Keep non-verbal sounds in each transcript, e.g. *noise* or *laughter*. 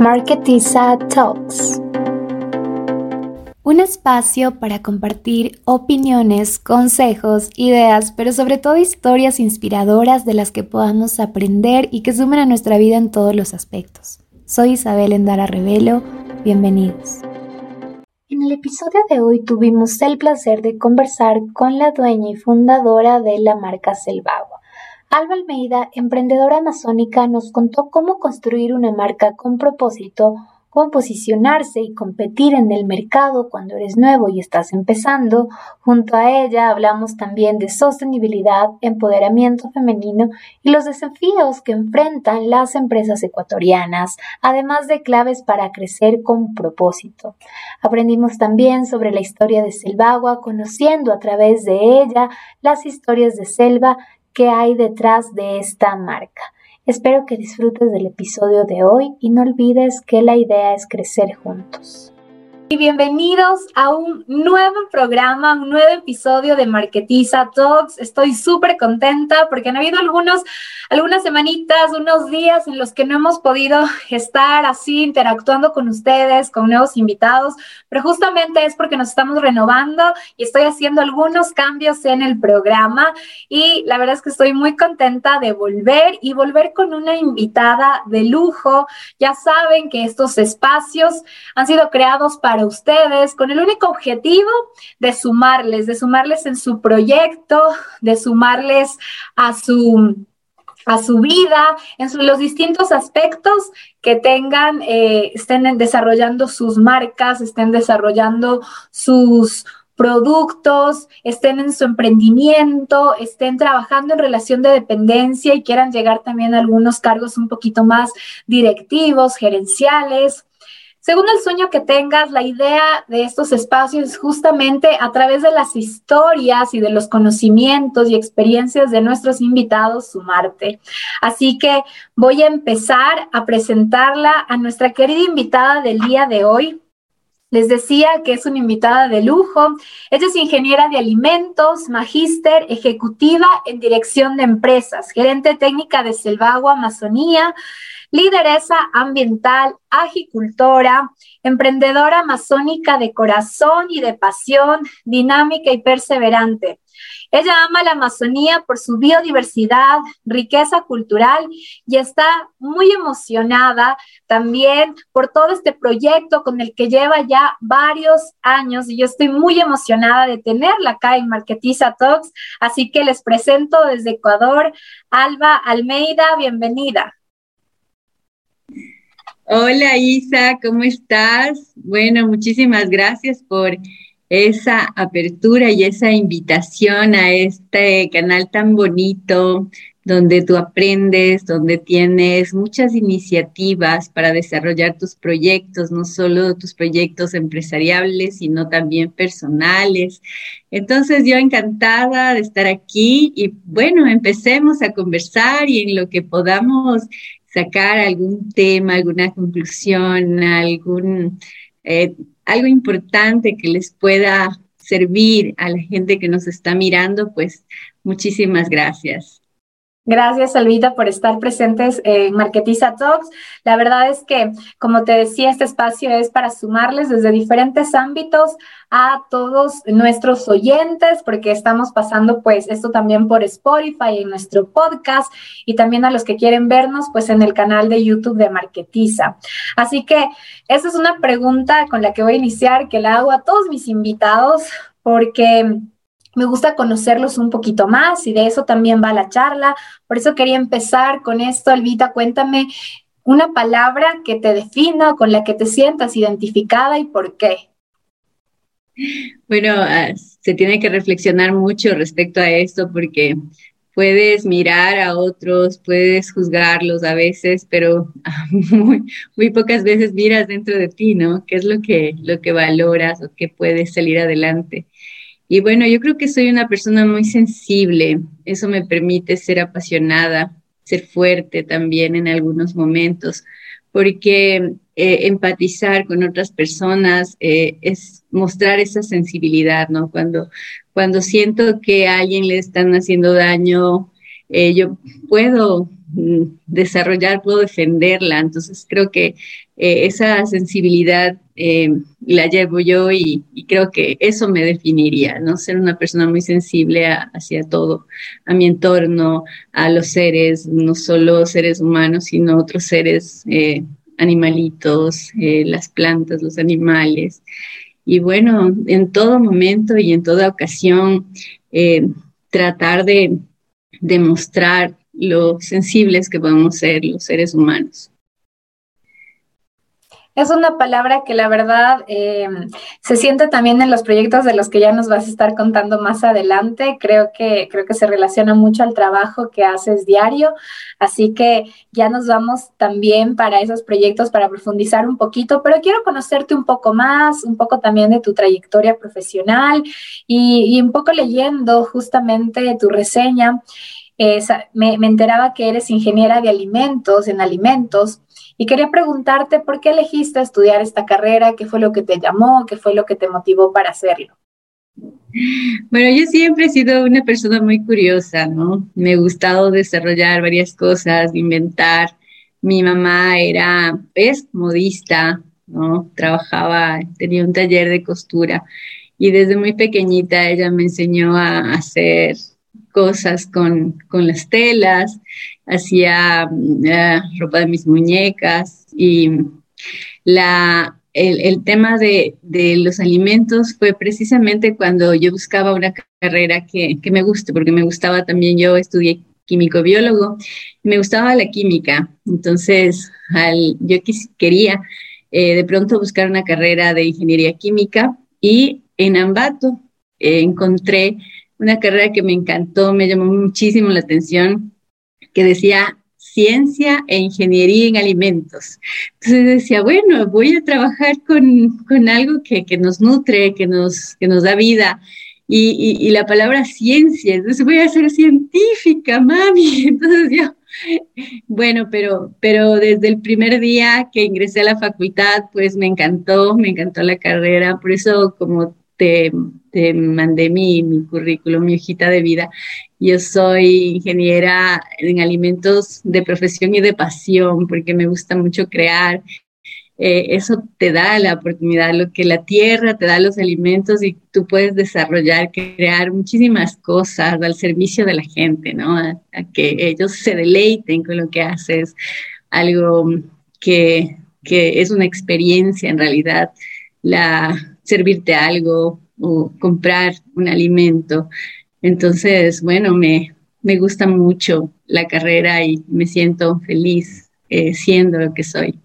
Marketiza Talks. Un espacio para compartir opiniones, consejos, ideas, pero sobre todo historias inspiradoras de las que podamos aprender y que sumen a nuestra vida en todos los aspectos. Soy Isabel Endara Revelo, bienvenidos. En el episodio de hoy tuvimos el placer de conversar con la dueña y fundadora de la marca Selvagua, Alba Almeida, emprendedora amazónica, nos contó cómo construir una marca con propósito, cómo posicionarse y competir en el mercado cuando eres nuevo y estás empezando. Junto a ella hablamos también de sostenibilidad, empoderamiento femenino y los desafíos que enfrentan las empresas ecuatorianas, además de claves para crecer con propósito. Aprendimos también sobre la historia de Selvagua, conociendo a través de ella las historias de Selva qué hay detrás de esta marca. Espero que disfrutes del episodio de hoy y no olvides que la idea es crecer juntos bienvenidos a un nuevo programa, un nuevo episodio de Marketiza Talks. Estoy súper contenta porque han habido algunos, algunas semanitas, unos días en los que no hemos podido estar así interactuando con ustedes, con nuevos invitados, pero justamente es porque nos estamos renovando y estoy haciendo algunos cambios en el programa y la verdad es que estoy muy contenta de volver y volver con una invitada de lujo. Ya saben que estos espacios han sido creados para ustedes con el único objetivo de sumarles, de sumarles en su proyecto, de sumarles a su a su vida, en los distintos aspectos que tengan, eh, estén desarrollando sus marcas, estén desarrollando sus productos, estén en su emprendimiento, estén trabajando en relación de dependencia y quieran llegar también a algunos cargos un poquito más directivos, gerenciales. Según el sueño que tengas, la idea de estos espacios es justamente a través de las historias y de los conocimientos y experiencias de nuestros invitados sumarte. Así que voy a empezar a presentarla a nuestra querida invitada del día de hoy. Les decía que es una invitada de lujo. Ella es ingeniera de alimentos, magíster, ejecutiva en dirección de empresas, gerente técnica de Selvagua Amazonía, lideresa ambiental, agicultora, emprendedora amazónica de corazón y de pasión, dinámica y perseverante. Ella ama la Amazonía por su biodiversidad, riqueza cultural y está muy emocionada también por todo este proyecto con el que lleva ya varios años y yo estoy muy emocionada de tenerla acá en Marketiza Talks. Así que les presento desde Ecuador, Alba Almeida, bienvenida. Hola Isa, ¿cómo estás? Bueno, muchísimas gracias por esa apertura y esa invitación a este canal tan bonito donde tú aprendes, donde tienes muchas iniciativas para desarrollar tus proyectos, no solo tus proyectos empresariales, sino también personales. Entonces, yo encantada de estar aquí y bueno, empecemos a conversar y en lo que podamos sacar algún tema, alguna conclusión, algún, eh, algo importante que les pueda servir a la gente que nos está mirando, pues muchísimas gracias. Gracias, Alvita, por estar presentes en Marketiza Talks. La verdad es que, como te decía, este espacio es para sumarles desde diferentes ámbitos a todos nuestros oyentes, porque estamos pasando pues esto también por Spotify en nuestro podcast y también a los que quieren vernos pues en el canal de YouTube de Marketiza. Así que esa es una pregunta con la que voy a iniciar, que la hago a todos mis invitados, porque me gusta conocerlos un poquito más y de eso también va la charla. Por eso quería empezar con esto, Elvita, cuéntame una palabra que te defina, con la que te sientas identificada y por qué. Bueno, ah, se tiene que reflexionar mucho respecto a esto porque puedes mirar a otros, puedes juzgarlos a veces, pero *laughs* muy, muy, pocas veces miras dentro de ti, ¿no? ¿Qué es lo que, lo que valoras o qué puedes salir adelante? Y bueno, yo creo que soy una persona muy sensible, eso me permite ser apasionada, ser fuerte también en algunos momentos, porque eh, empatizar con otras personas eh, es mostrar esa sensibilidad, ¿no? Cuando, cuando siento que a alguien le están haciendo daño, eh, yo puedo mm, desarrollar, puedo defenderla. Entonces creo que esa sensibilidad eh, la llevo yo y, creo que eso me definiría, ¿no? Ser una persona muy sensible hacia todo, a mi entorno, a los seres, no solo seres humanos, sino otros seres, animalitos, las plantas, los animales. Y bueno, en todo momento y en toda ocasión, tratar de demostrar lo sensibles que podemos ser los seres humanos. Es una palabra que la verdad eh, se siente también en los proyectos de los que ya nos vas a estar contando más adelante. Creo que, creo que se relaciona mucho al trabajo que haces diario. Así que ya nos vamos también para esos proyectos para profundizar un poquito, pero quiero conocerte un poco más, un poco también de tu trayectoria profesional y, un poco leyendo justamente tu reseña. me enteraba que eres ingeniera de alimentos, en alimentos. Y quería preguntarte por qué elegiste estudiar esta carrera, qué fue lo que te llamó, qué fue lo que te motivó para hacerlo. Bueno, yo siempre he sido una persona muy curiosa, ¿no? Me ha gustado desarrollar varias cosas, inventar. Mi mamá era, es modista, ¿no? Trabajaba, tenía un taller de costura y desde muy pequeñita ella me enseñó a hacer cosas con, con las telas, hacía eh, ropa de mis muñecas y la, el, tema de, de, los alimentos fue precisamente cuando yo buscaba una carrera que, que me guste, porque me gustaba también, yo estudié químico-biólogo, me gustaba la química, entonces al, yo quería eh, de pronto buscar una carrera de ingeniería química y en Ambato eh, encontré una carrera que me encantó, me llamó muchísimo la atención, que decía ciencia e ingeniería en alimentos. Entonces decía, bueno, voy a trabajar con, algo que, nos nutre, que nos, que nos da vida. Y, la palabra ciencia, entonces voy a ser científica, mami. *laughs* Entonces yo, bueno, pero, pero desde el primer día que ingresé a la facultad, pues me encantó, me encantó la carrera. Por eso, como te, mandé mi, mi currículum, mi hojita de vida. Yo soy ingeniera en alimentos de profesión y de pasión, porque me gusta mucho crear. Eh, eso te da la oportunidad, lo que la tierra te da los alimentos y tú puedes desarrollar, crear muchísimas cosas al servicio de la gente, ¿no? A, que ellos se deleiten con lo que haces, algo que, que es una experiencia en realidad, la, servirte algo o comprar un alimento. Entonces, bueno, me, me gusta mucho la carrera y me siento feliz eh, siendo lo que soy.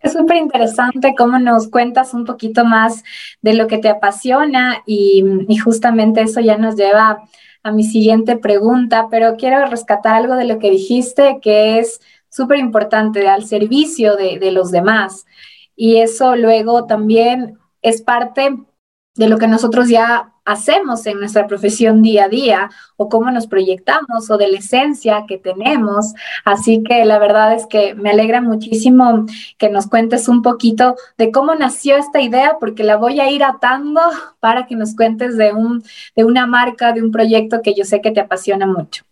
Es súper interesante cómo nos cuentas un poquito más de lo que te apasiona y, justamente eso ya nos lleva a mi siguiente pregunta, pero quiero rescatar algo de lo que dijiste que es súper importante, al servicio de, de los demás. Y eso luego también es parte de lo que nosotros ya hacemos en nuestra profesión día a día o cómo nos proyectamos o de la esencia que tenemos. Así que la verdad es que me alegra muchísimo que nos cuentes un poquito de cómo nació esta idea, porque la voy a ir atando *laughs* para que nos cuentes de, un, de una marca, de un proyecto que yo sé que te apasiona mucho.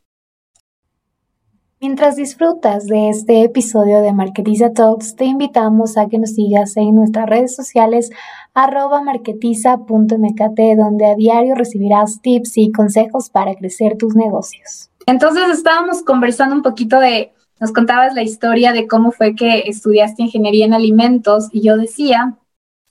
Mientras disfrutas de este episodio de Marketiza Talks, te invitamos a que nos sigas en nuestras redes sociales arroba marketiza.mkt, donde a diario recibirás tips y consejos para crecer tus negocios. Entonces estábamos conversando un poquito de, nos contabas la historia de cómo fue que estudiaste ingeniería en alimentos y yo decía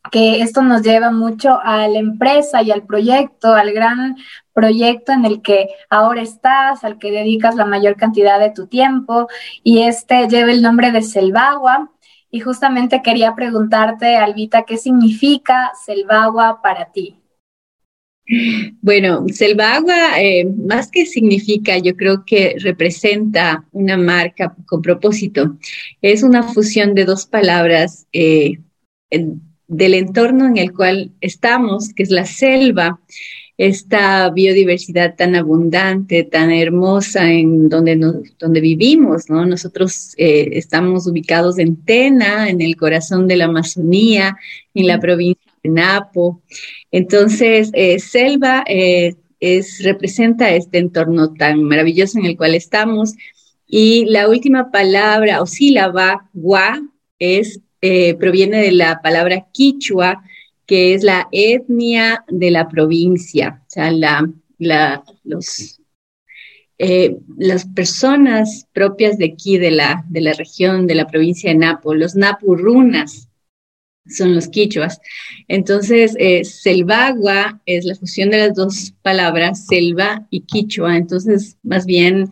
que esto nos lleva mucho a la empresa y al proyecto, al gran proyecto en el que ahora estás, al que dedicas la mayor cantidad de tu tiempo y este lleva el nombre de Selvagua. Y justamente quería preguntarte, Albita, ¿qué significa Selvagua para ti? Bueno, Selvagua, eh, más que significa, yo creo que representa una marca con propósito. Es una fusión de dos palabras eh, del entorno en el cual estamos, que es la selva, esta biodiversidad tan abundante, tan hermosa en donde, donde vivimos, ¿no? Nosotros eh, estamos ubicados en Tena, en el corazón de la Amazonía, en la provincia de Napo. Entonces, eh, selva eh, es, representa este entorno tan maravilloso en el cual estamos. Y la última palabra o sílaba, gua, es, proviene de la palabra quichua, que es la etnia de la provincia, o sea, la, la, los, eh, las personas propias de aquí, de la, de la región, de la provincia de Napo, los napurunas, son los quichuas. Entonces, eh, selvagua es la fusión de las dos palabras, selva y quichua. Entonces, más bien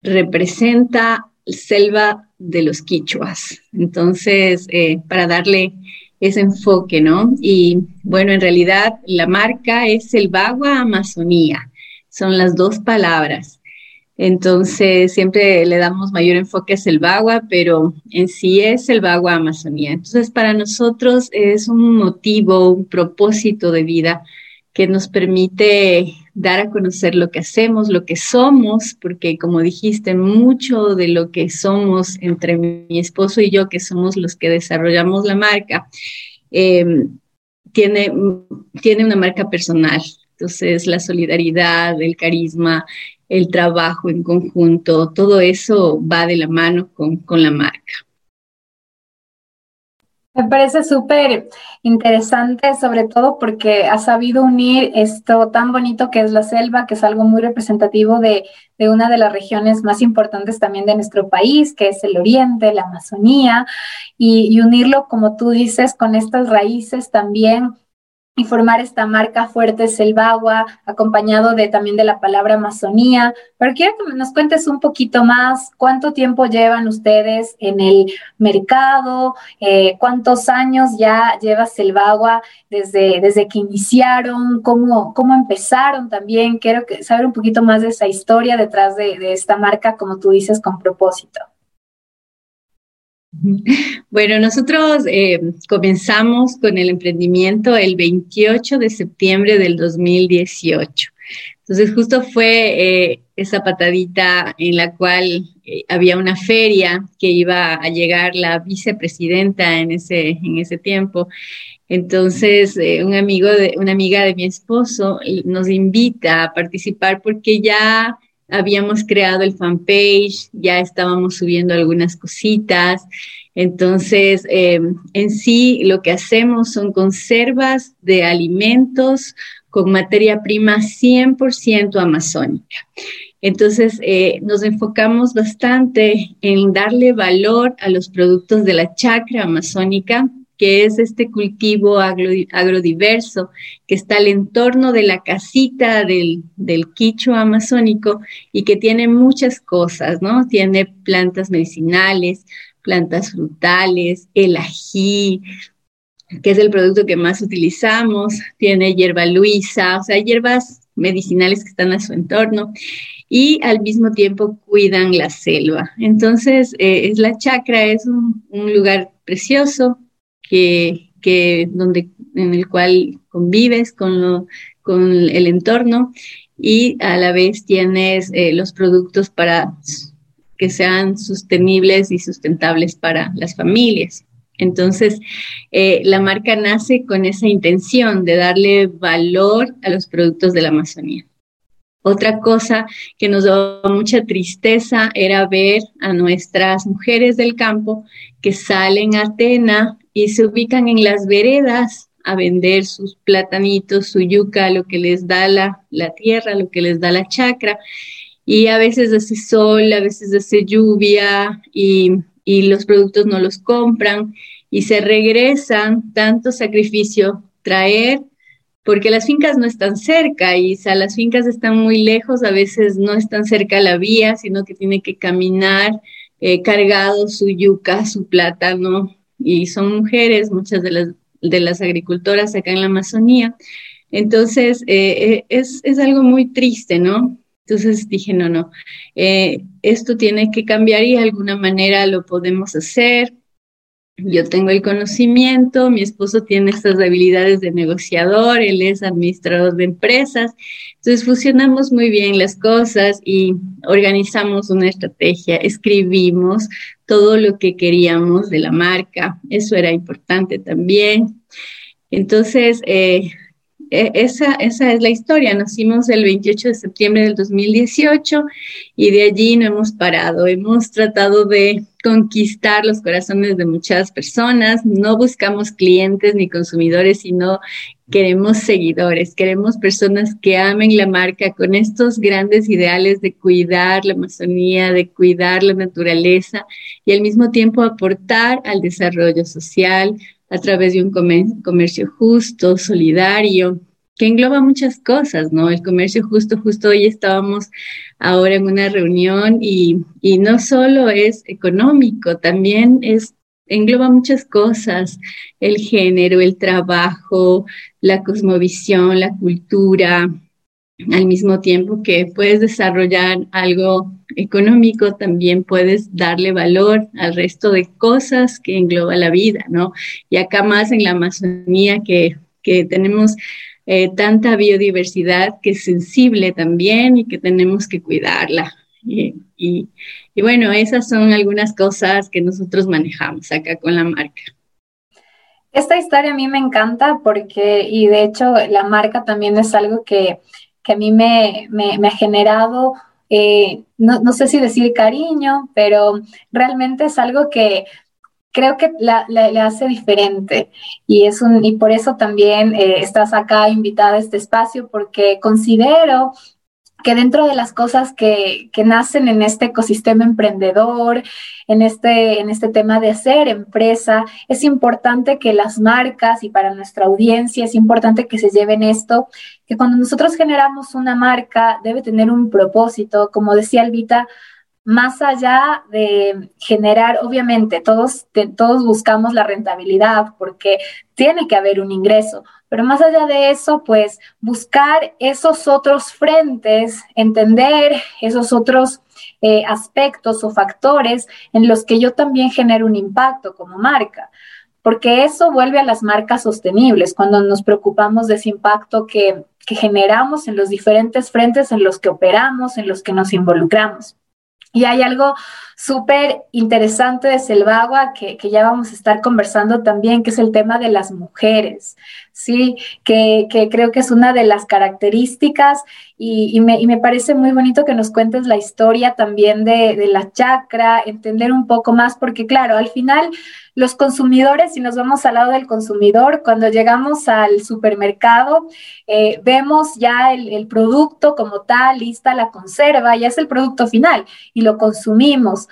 representa selva de los quichuas. Entonces, eh, para darle ese enfoque, ¿no? Y bueno, en realidad la marca es Selvagua Amazonía. Son las dos palabras. Entonces, siempre le damos mayor enfoque a Selvagua, pero en sí es Selvagua Amazonía. Entonces, para nosotros es un motivo, un propósito de vida que nos permite dar a conocer lo que hacemos, lo que somos, porque como dijiste, mucho de lo que somos entre mi esposo y yo, que somos los que desarrollamos la marca, eh, tiene, tiene una marca personal. Entonces, la solidaridad, el carisma, el trabajo en conjunto, todo eso va de la mano con, la marca. Me parece súper interesante, sobre todo porque ha sabido unir esto tan bonito que es la selva, que es algo muy representativo de, una de las regiones más importantes también de nuestro país, que es el Oriente, la Amazonía, y unirlo, como tú dices, con estas raíces también y formar esta marca fuerte Selvagua, acompañado de también de la palabra Amazonía. Pero quiero que nos cuentes un poquito más cuánto tiempo llevan ustedes en el mercado, eh, cuántos años ya lleva Selvagua desde, desde que iniciaron, cómo, cómo empezaron también. Quiero que, saber un poquito más de esa historia detrás de, de esta marca, como tú dices, con propósito. Bueno, nosotros eh, comenzamos con el emprendimiento el 28 de septiembre del 2018. Entonces, justo fue eh, esa patadita en la cual eh, había una feria que iba a llegar la vicepresidenta en ese, en ese tiempo. Entonces, un amigo de, una amiga de mi esposo nos invita a participar porque ya habíamos creado el fanpage, ya estábamos subiendo algunas cositas. Entonces, em, en sí, lo que hacemos son conservas de alimentos con materia prima 100% amazónica. Entonces, eh, nos enfocamos bastante en darle valor a los productos de la chacra amazónica que es este cultivo agrodiverso que está al entorno de la casita del, del quicho amazónico y que tiene muchas cosas, ¿no? Tiene plantas medicinales, plantas frutales, el ají, que es el producto que más utilizamos, tiene hierba luisa, o sea, hierbas medicinales que están a su entorno y al mismo tiempo cuidan la selva. Entonces, eh, es la chacra es un, un lugar precioso, que, donde, en el cual convives con, con el entorno y a la vez tienes eh, los productos para que sean sostenibles y sustentables para las familias. Entonces, eh, la marca nace con esa intención de darle valor a los productos de la Amazonía. Otra cosa que nos daba mucha tristeza era ver a nuestras mujeres del campo que salen a Atena y se ubican en las veredas a vender sus platanitos, su yuca, lo que les da la, la tierra, lo que les da la chacra. Y a veces hace sol, a veces hace lluvia y, y los productos no los compran y se regresan tanto sacrificio traer porque las fincas no están cerca y o las fincas están muy lejos, a veces no están cerca la vía, sino que tiene que caminar eh, cargado su yuca, su plátano, y son mujeres, muchas de las, de las agricultoras acá en la Amazonía. Entonces, eh, eh, es, es, algo muy triste, ¿no? Entonces dije, no, no, esto tiene que cambiar y de alguna manera lo podemos hacer yo tengo el conocimiento, mi esposo tiene estas habilidades de negociador, él es administrador de empresas, entonces fusionamos muy bien las cosas y organizamos una estrategia, escribimos todo lo que queríamos de la marca, eso era importante también. Entonces, eh, e, esa, esa es la historia. Nacimos el 28 de septiembre del 2018 y de allí no hemos parado. Hemos tratado de conquistar los corazones de muchas personas. No buscamos clientes ni consumidores, sino queremos seguidores, queremos personas que amen la marca con estos grandes ideales de cuidar la Amazonía, de cuidar la naturaleza y al mismo tiempo aportar al desarrollo social a través de un comercio justo, solidario, que engloba muchas cosas, ¿no? El comercio justo, justo hoy estábamos ahora en una reunión y, no solo es económico, también es engloba muchas cosas, el género, el trabajo, la cosmovisión, la cultura, al mismo tiempo que puedes desarrollar algo económico, también puedes darle valor al resto de cosas que engloba la vida, ¿no? Y acá más en la Amazonía que, que tenemos eh, tanta biodiversidad que es sensible también y que tenemos que cuidarla. Y, bueno, esas son algunas cosas que nosotros manejamos acá con la marca. Esta historia a mí me encanta porque, y de hecho la marca también es algo que, que a mí me, me, me ha generado, eh, no, no, sé si decir cariño, pero realmente es algo que creo que la, hace diferente. Y, es un, y por eso también eh, estás acá invitada a este espacio porque considero que dentro de las cosas que, que, nacen en este ecosistema emprendedor, en este, en este tema de ser empresa, es importante que las marcas y para nuestra audiencia es importante que se lleven esto, que cuando nosotros generamos una marca debe tener un propósito, como decía Elvita, más allá de generar, obviamente, todos, todos buscamos la rentabilidad porque tiene que haber un ingreso, pero más allá de eso, pues buscar esos otros frentes, entender esos otros eh, aspectos o factores en los que yo también genero un impacto como marca porque eso vuelve a las marcas sostenibles, cuando nos preocupamos de ese impacto que, que, generamos en los diferentes frentes en los que operamos, en los que nos involucramos. Y hay algo súper interesante de Selvagua que, que, ya vamos a estar conversando también, que es el tema de las mujeres, ¿sí? Que, que creo que es una de las características y, y, me, y, me, parece muy bonito que nos cuentes la historia también de, de la chacra, entender un poco más, porque claro, al final los consumidores, si nos vamos al lado del consumidor, cuando llegamos al supermercado, eh, vemos ya el, el, producto como tal, lista la conserva, ya es el producto final y lo consumimos.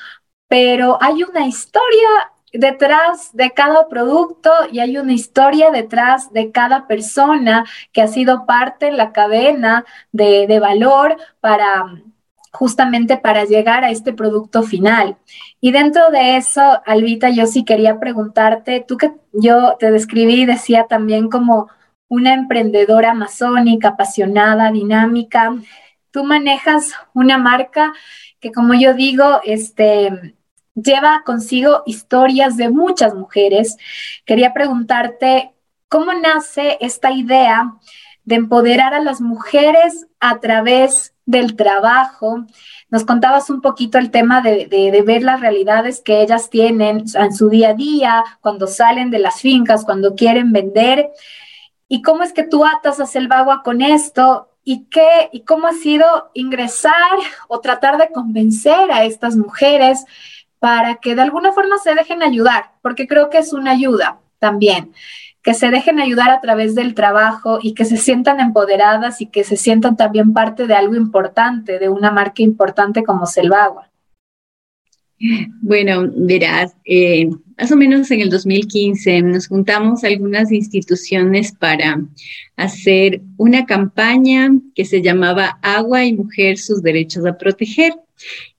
Pero hay una historia detrás de cada producto y hay una historia detrás de cada persona que ha sido parte en la cadena de, valor para justamente para llegar a este producto final. Y dentro de eso, Albita, yo sí quería preguntarte, tú que yo te describí, decía también como una emprendedora amazónica, apasionada, dinámica, tú manejas una marca que como yo digo, este lleva consigo historias de muchas mujeres. Quería preguntarte, ¿cómo nace esta idea de empoderar a las mujeres a través del trabajo. Nos contabas un poquito el tema de, ver las realidades que ellas tienen en su día a día, cuando salen de las fincas, cuando quieren vender. ¿Y cómo es que tú atas a Selvagua con esto? ¿Y, qué, ¿Y cómo ha sido ingresar o tratar de convencer a estas mujeres para que de alguna forma se dejen ayudar? Porque creo que es una ayuda también que se dejen ayudar a través del trabajo y que se sientan empoderadas y que se sientan también parte de algo importante, de una marca importante como Selvagua. Bueno, verás, eh, más o menos en el 2015 nos juntamos algunas instituciones para hacer una campaña que se llamaba Agua y Mujer, sus derechos a proteger.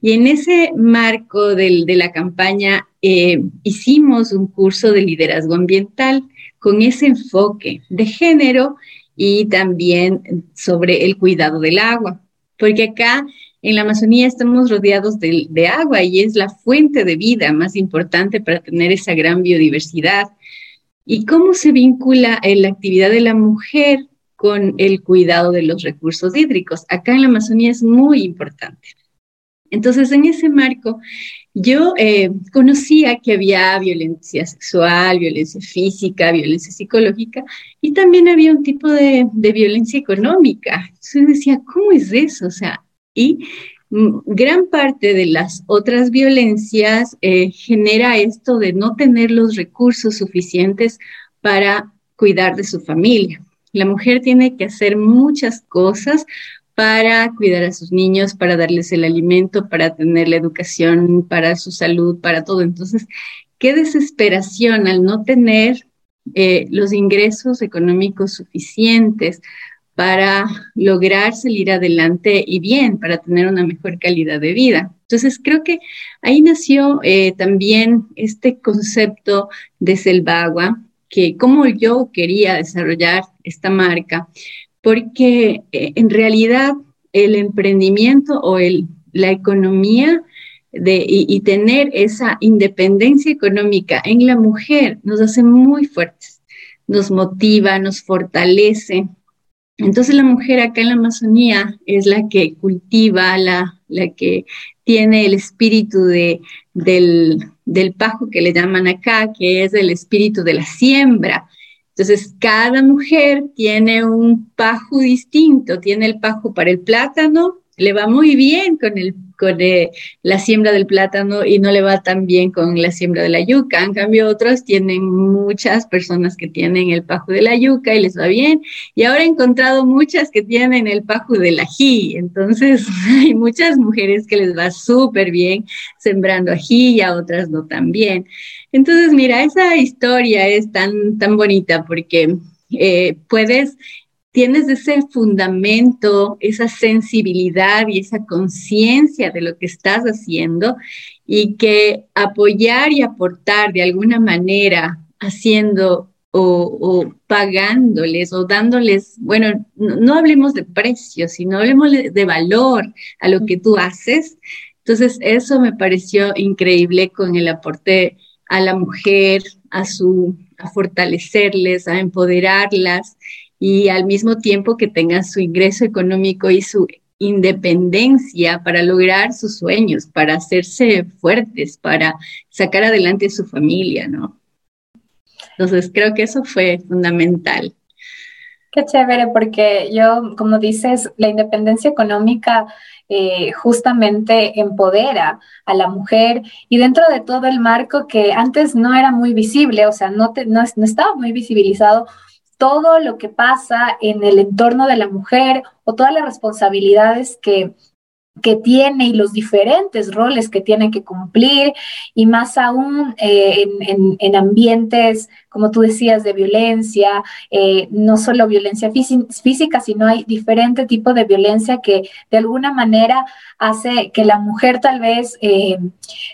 Y en ese marco de la campaña eh, hicimos un curso de liderazgo ambiental con ese enfoque de género y también sobre el cuidado del agua, porque acá en la Amazonía estamos rodeados de, de agua y es la fuente de vida más importante para tener esa gran biodiversidad. ¿Y cómo se vincula la actividad de la mujer con el cuidado de los recursos hídricos? Acá en la Amazonía es muy importante. Entonces, en ese marco, yo eh, conocía que había violencia sexual, violencia física, violencia psicológica y también había un tipo de, violencia económica. Entonces decía, ¿cómo es eso? O sea, y mm, gran parte de las otras violencias eh, genera esto de no tener los recursos suficientes para cuidar de su familia. La mujer tiene que hacer muchas cosas para cuidar a sus niños, para darles el alimento, para tener la educación, para su salud, para todo. Entonces, qué desesperación al no tener eh, los ingresos económicos suficientes para lograr salir adelante y bien, para tener una mejor calidad de vida. Entonces, creo que ahí nació eh, también este concepto de Selvagua, que como yo quería desarrollar esta marca, porque eh, en realidad el emprendimiento o el, la economía de, y, tener esa independencia económica en la mujer nos hace muy fuertes, nos motiva, nos fortalece. Entonces la mujer acá en la Amazonía es la que cultiva, la, la que tiene el espíritu de, del, del pajo que le llaman acá, que es el espíritu de la siembra, entonces, cada mujer tiene un pajo distinto, tiene el pajo para el plátano, le va muy bien con, el, con eh, la siembra del plátano y no le va tan bien con la siembra de la yuca. En cambio, otros tienen muchas personas que tienen el pajo de la yuca y les va bien. Y ahora he encontrado muchas que tienen el pajo del ají. Entonces, *laughs* hay muchas mujeres que les va súper bien sembrando ají y a otras no tan bien. Entonces, mira, esa historia es tan, tan bonita porque eh, puedes, tienes ese fundamento, esa sensibilidad y esa conciencia de lo que estás haciendo y que apoyar y aportar de alguna manera haciendo o, pagándoles o dándoles, bueno, no, hablemos de precios, sino hablemos de valor a lo que tú haces. Entonces, eso me pareció increíble con el aporte a la mujer, a, su, a fortalecerles, a empoderarlas y al mismo tiempo que tengan su ingreso económico y su independencia para lograr sus sueños, para hacerse fuertes, para sacar adelante su familia, ¿no? Entonces creo que eso fue fundamental. Qué chévere, porque yo, como dices, la independencia económica eh, justamente empodera a la mujer y dentro de todo el marco que antes no era muy visible, o sea, no, no, no estaba muy visibilizado todo lo que pasa en el entorno de la mujer o todas las responsabilidades que, que tiene y los diferentes roles que tiene que cumplir y más aún eh, en, ambientes, como tú decías, de violencia, eh, no solo violencia física, sino hay diferente tipo de violencia que de alguna manera hace que la mujer tal vez eh,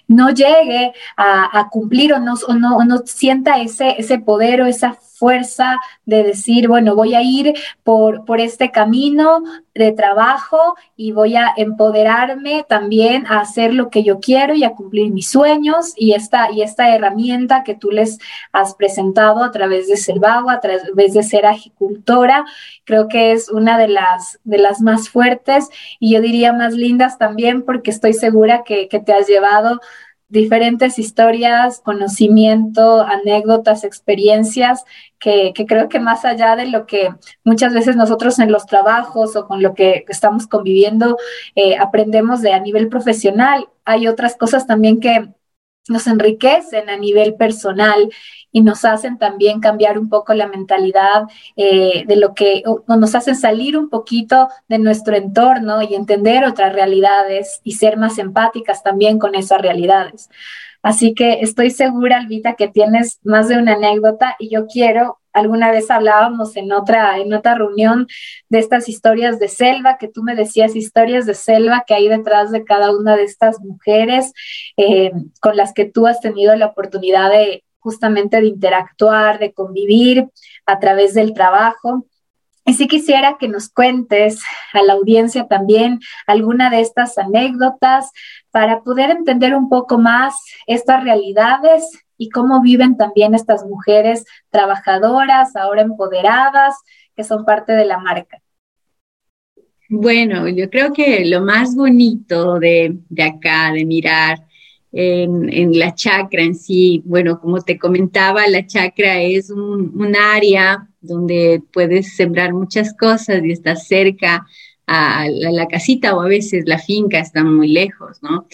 no llegue a, cumplir o no, no, no sienta ese, ese poder o esa fuerza de decir, bueno, voy a ir por, por este camino de trabajo y voy a empoderarme también a hacer lo que yo quiero y a cumplir mis sueños y esta, y esta herramienta que tú les has presentado a través de Selvago, a través de ser agicultora, creo que es una de las, de las más fuertes y yo diría más lindas también porque estoy segura que, que te has llevado diferentes historias, conocimiento, anécdotas, experiencias, que, creo que más allá de lo que muchas veces nosotros en los trabajos o con lo que estamos conviviendo eh, aprendemos de a nivel profesional, hay otras cosas también que nos enriquecen a nivel personal y nos hacen también cambiar un poco la mentalidad eh, de lo que nos hacen salir un poquito de nuestro entorno y entender otras realidades y ser más empáticas también con esas realidades. Así que estoy segura, Alvita, que tienes más de una anécdota y yo quiero, alguna vez hablábamos en otra, en otra reunión de estas historias de selva, que tú me decías historias de selva que hay detrás de cada una de estas mujeres eh, con las que tú has tenido la oportunidad de, justamente de interactuar, de convivir a través del trabajo. Y sí quisiera que nos cuentes a la audiencia también alguna de estas anécdotas para poder entender un poco más estas realidades y cómo viven también estas mujeres trabajadoras, ahora empoderadas, que son parte de la marca. Bueno, yo creo que lo más bonito de, de acá, de mirar en, en, la chacra en sí, bueno, como te comentaba, la chacra es un, un área donde puedes sembrar muchas cosas y estás cerca a la, casita o a veces la finca está muy lejos, ¿no?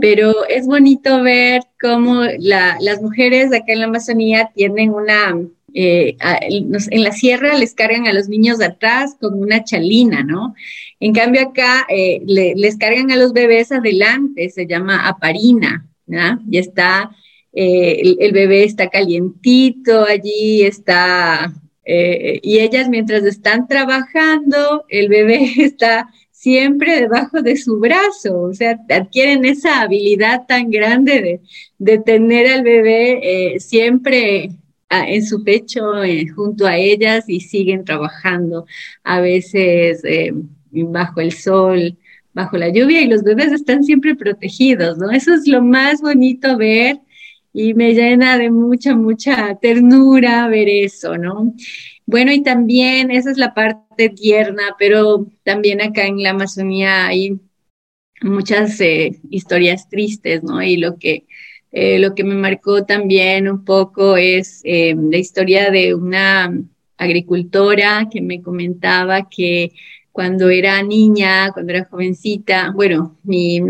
Pero es bonito ver cómo las mujeres acá en la Amazonía tienen una, eh, en la sierra les cargan a los niños de atrás como una chalina, ¿no? En cambio acá eh, les cargan a los bebés adelante, se llama aparina, ¿no? Y está, eh, el, bebé está calientito allí, está eh, y ellas mientras están trabajando, el bebé *laughs* está siempre debajo de su brazo, o sea, adquieren esa habilidad tan grande de, tener al bebé eh, siempre ah, en su pecho eh, junto a ellas y siguen trabajando, a veces bajo el sol, bajo la lluvia y los bebés están siempre protegidos, ¿no? Eso es lo más bonito ver y me llena de mucha, mucha ternura ver eso, ¿no? Bueno, y también esa es la parte tierna, pero también acá en la Amazonía hay muchas eh, historias tristes, ¿no? Y lo que, eh, lo que me marcó también un poco es eh, la historia de una agricultora que me comentaba que cuando era niña, cuando era jovencita, bueno, mi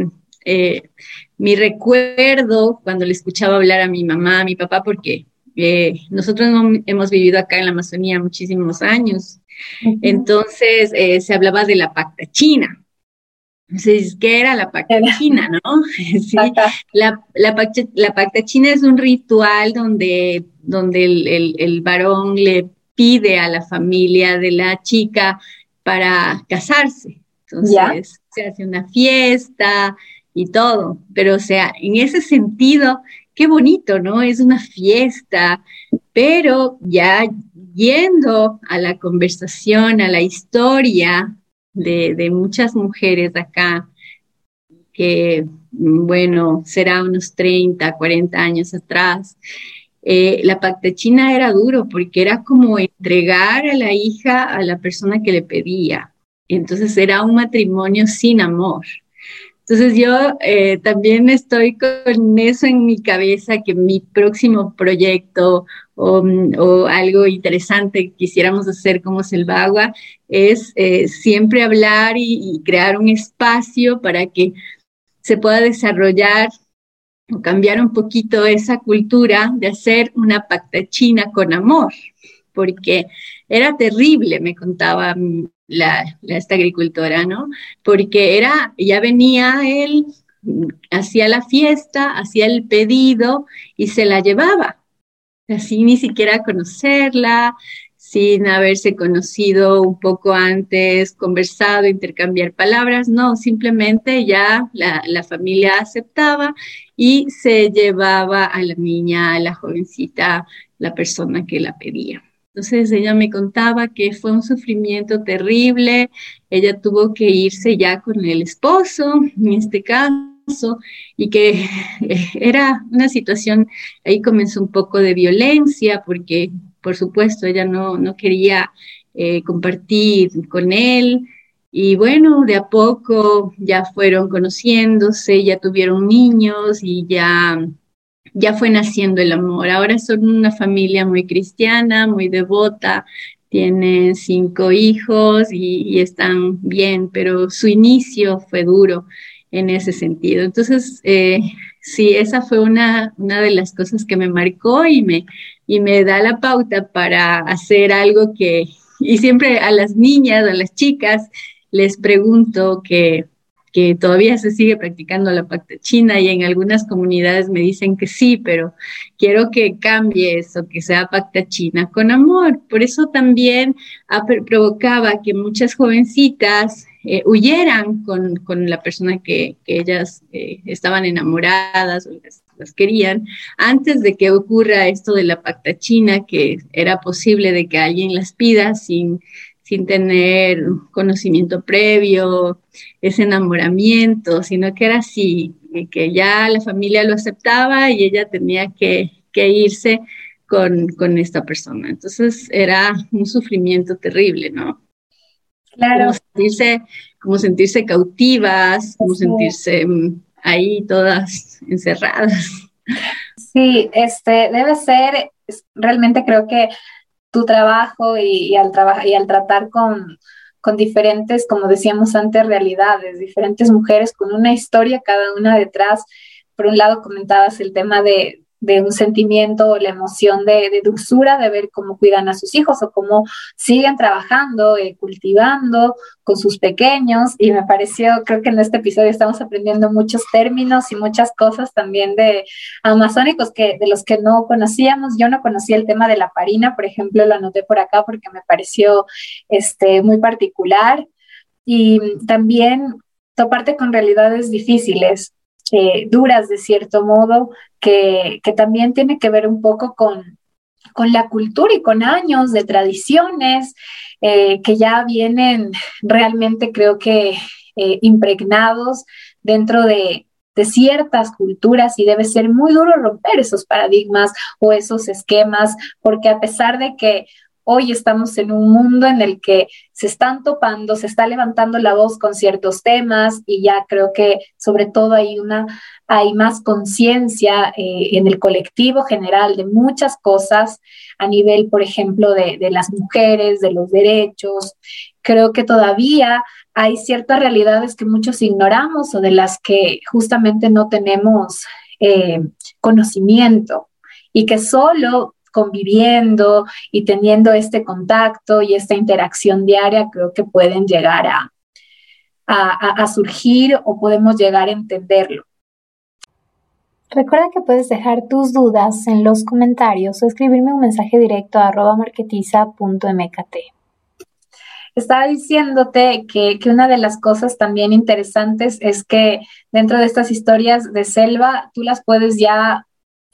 mi recuerdo cuando le escuchaba hablar a mi mamá, a mi papá, porque eh, nosotros hemos vivido acá en la Amazonía muchísimos años. Entonces eh, se hablaba de la pacta china. Entonces, ¿qué era la pacta china, no? *laughs* sí, la, la, pacta, china es un ritual donde, donde el, el, varón le pide a la familia de la chica para casarse. Entonces, se hace una fiesta, y todo, pero o sea, en ese sentido, qué bonito, ¿no? Es una fiesta, pero ya yendo a la conversación, a la historia de, muchas mujeres acá, que, bueno, será unos 30, 40 años atrás, eh, la pacta china era duro porque era como entregar a la hija a la persona que le pedía. Entonces era un matrimonio sin amor. Entonces yo eh, también estoy con eso en mi cabeza, que mi próximo proyecto o, algo interesante que quisiéramos hacer como Selvagua es eh, siempre hablar y, crear un espacio para que se pueda desarrollar o cambiar un poquito esa cultura de hacer una pacta china con amor, porque era terrible, me contaba la, esta agricultora, ¿no? Porque era, ya venía él, hacía la fiesta, hacía el pedido y se la llevaba, así ni siquiera conocerla, sin haberse conocido un poco antes, conversado, intercambiar palabras, no, simplemente ya la, familia aceptaba y se llevaba a la niña, a la jovencita, la persona que la pedía. Entonces ella me contaba que fue un sufrimiento terrible, ella tuvo que irse ya con el esposo, en este caso, y que *laughs* era una situación, ahí comenzó un poco de violencia, porque por supuesto ella no, no quería eh, compartir con él, y bueno, de a poco ya fueron conociéndose, ya tuvieron niños y ya ya fue naciendo el amor. Ahora son una familia muy cristiana, muy devota, tienen cinco hijos y, están bien, pero su inicio fue duro en ese sentido. Entonces, eh, sí, esa fue una, una de las cosas que me marcó y me, y me da la pauta para hacer algo que, y siempre a las niñas, a las chicas, les pregunto que que todavía se sigue practicando la pacta china y en algunas comunidades me dicen que sí, pero quiero que cambie eso, que sea pacta china con amor. Por eso también provocaba que muchas jovencitas eh, huyeran con, la persona que, ellas eh, estaban enamoradas o las, querían, antes de que ocurra esto de la pacta china, que era posible de que alguien las pida sin sin tener conocimiento previo, ese enamoramiento, sino que era así, que ya la familia lo aceptaba y ella tenía que, irse con, esta persona. Entonces era un sufrimiento terrible, ¿no? Claro. Como sentirse, como sentirse cautivas, como sentirse mm, ahí todas encerradas. Sí, este debe ser, realmente creo que tu trabajo y, al, y al tratar con, con diferentes, como decíamos antes, realidades, diferentes mujeres con una historia cada una detrás. Por un lado comentabas el tema de, de un sentimiento o la emoción de, dulzura de ver cómo cuidan a sus hijos o cómo siguen trabajando, eh, cultivando con sus pequeños. Y me pareció, creo que en este episodio estamos aprendiendo muchos términos y muchas cosas también de amazónicos que de los que no conocíamos. Yo no conocía el tema de la parina, por ejemplo, lo anoté por acá porque me pareció este, muy particular. Y también toparte con realidades difíciles, eh, duras de cierto modo, que, también tiene que ver un poco con, con la cultura y con años de tradiciones eh, que ya vienen realmente creo que eh, impregnados dentro de, de ciertas culturas y debe ser muy duro romper esos paradigmas o esos esquemas, porque a pesar de que Hoy estamos en un mundo en el que se están topando, se está levantando la voz con ciertos temas y ya creo que sobre todo hay una, hay más conciencia eh, en el colectivo general de muchas cosas a nivel, por ejemplo, de, las mujeres, de los derechos. Creo que todavía hay ciertas realidades que muchos ignoramos o de las que justamente no tenemos eh, conocimiento y que solo conviviendo y teniendo este contacto y esta interacción diaria, creo que pueden llegar a, a, surgir o podemos llegar a entenderlo. Recuerda que puedes dejar tus dudas en los comentarios o escribirme un mensaje directo a marketiza.mkt. Estaba diciéndote que, que, una de las cosas también interesantes es que dentro de estas historias de selva tú las puedes ya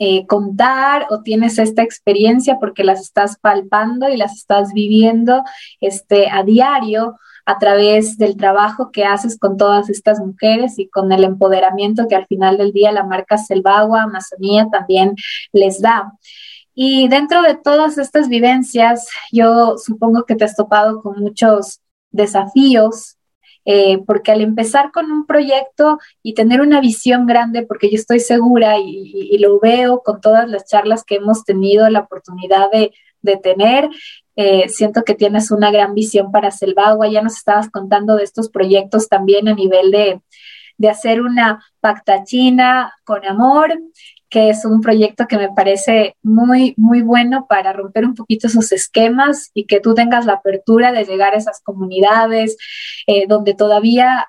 eh, contar o tienes esta experiencia porque las estás palpando y las estás viviendo este, a diario a través del trabajo que haces con todas estas mujeres y con el empoderamiento que al final del día la marca Selvagua, Amazonía también les da. Y dentro de todas estas vivencias, yo supongo que te has topado con muchos desafíos, eh, porque al empezar con un proyecto y tener una visión grande, porque yo estoy segura y, lo veo con todas las charlas que hemos tenido la oportunidad de, tener, eh, siento que tienes una gran visión para Selvagua, ya nos estabas contando de estos proyectos también a nivel de, de hacer una pacta china con amor, que es un proyecto que me parece muy, muy bueno para romper un poquito esos esquemas y que tú tengas la apertura de llegar a esas comunidades eh, donde todavía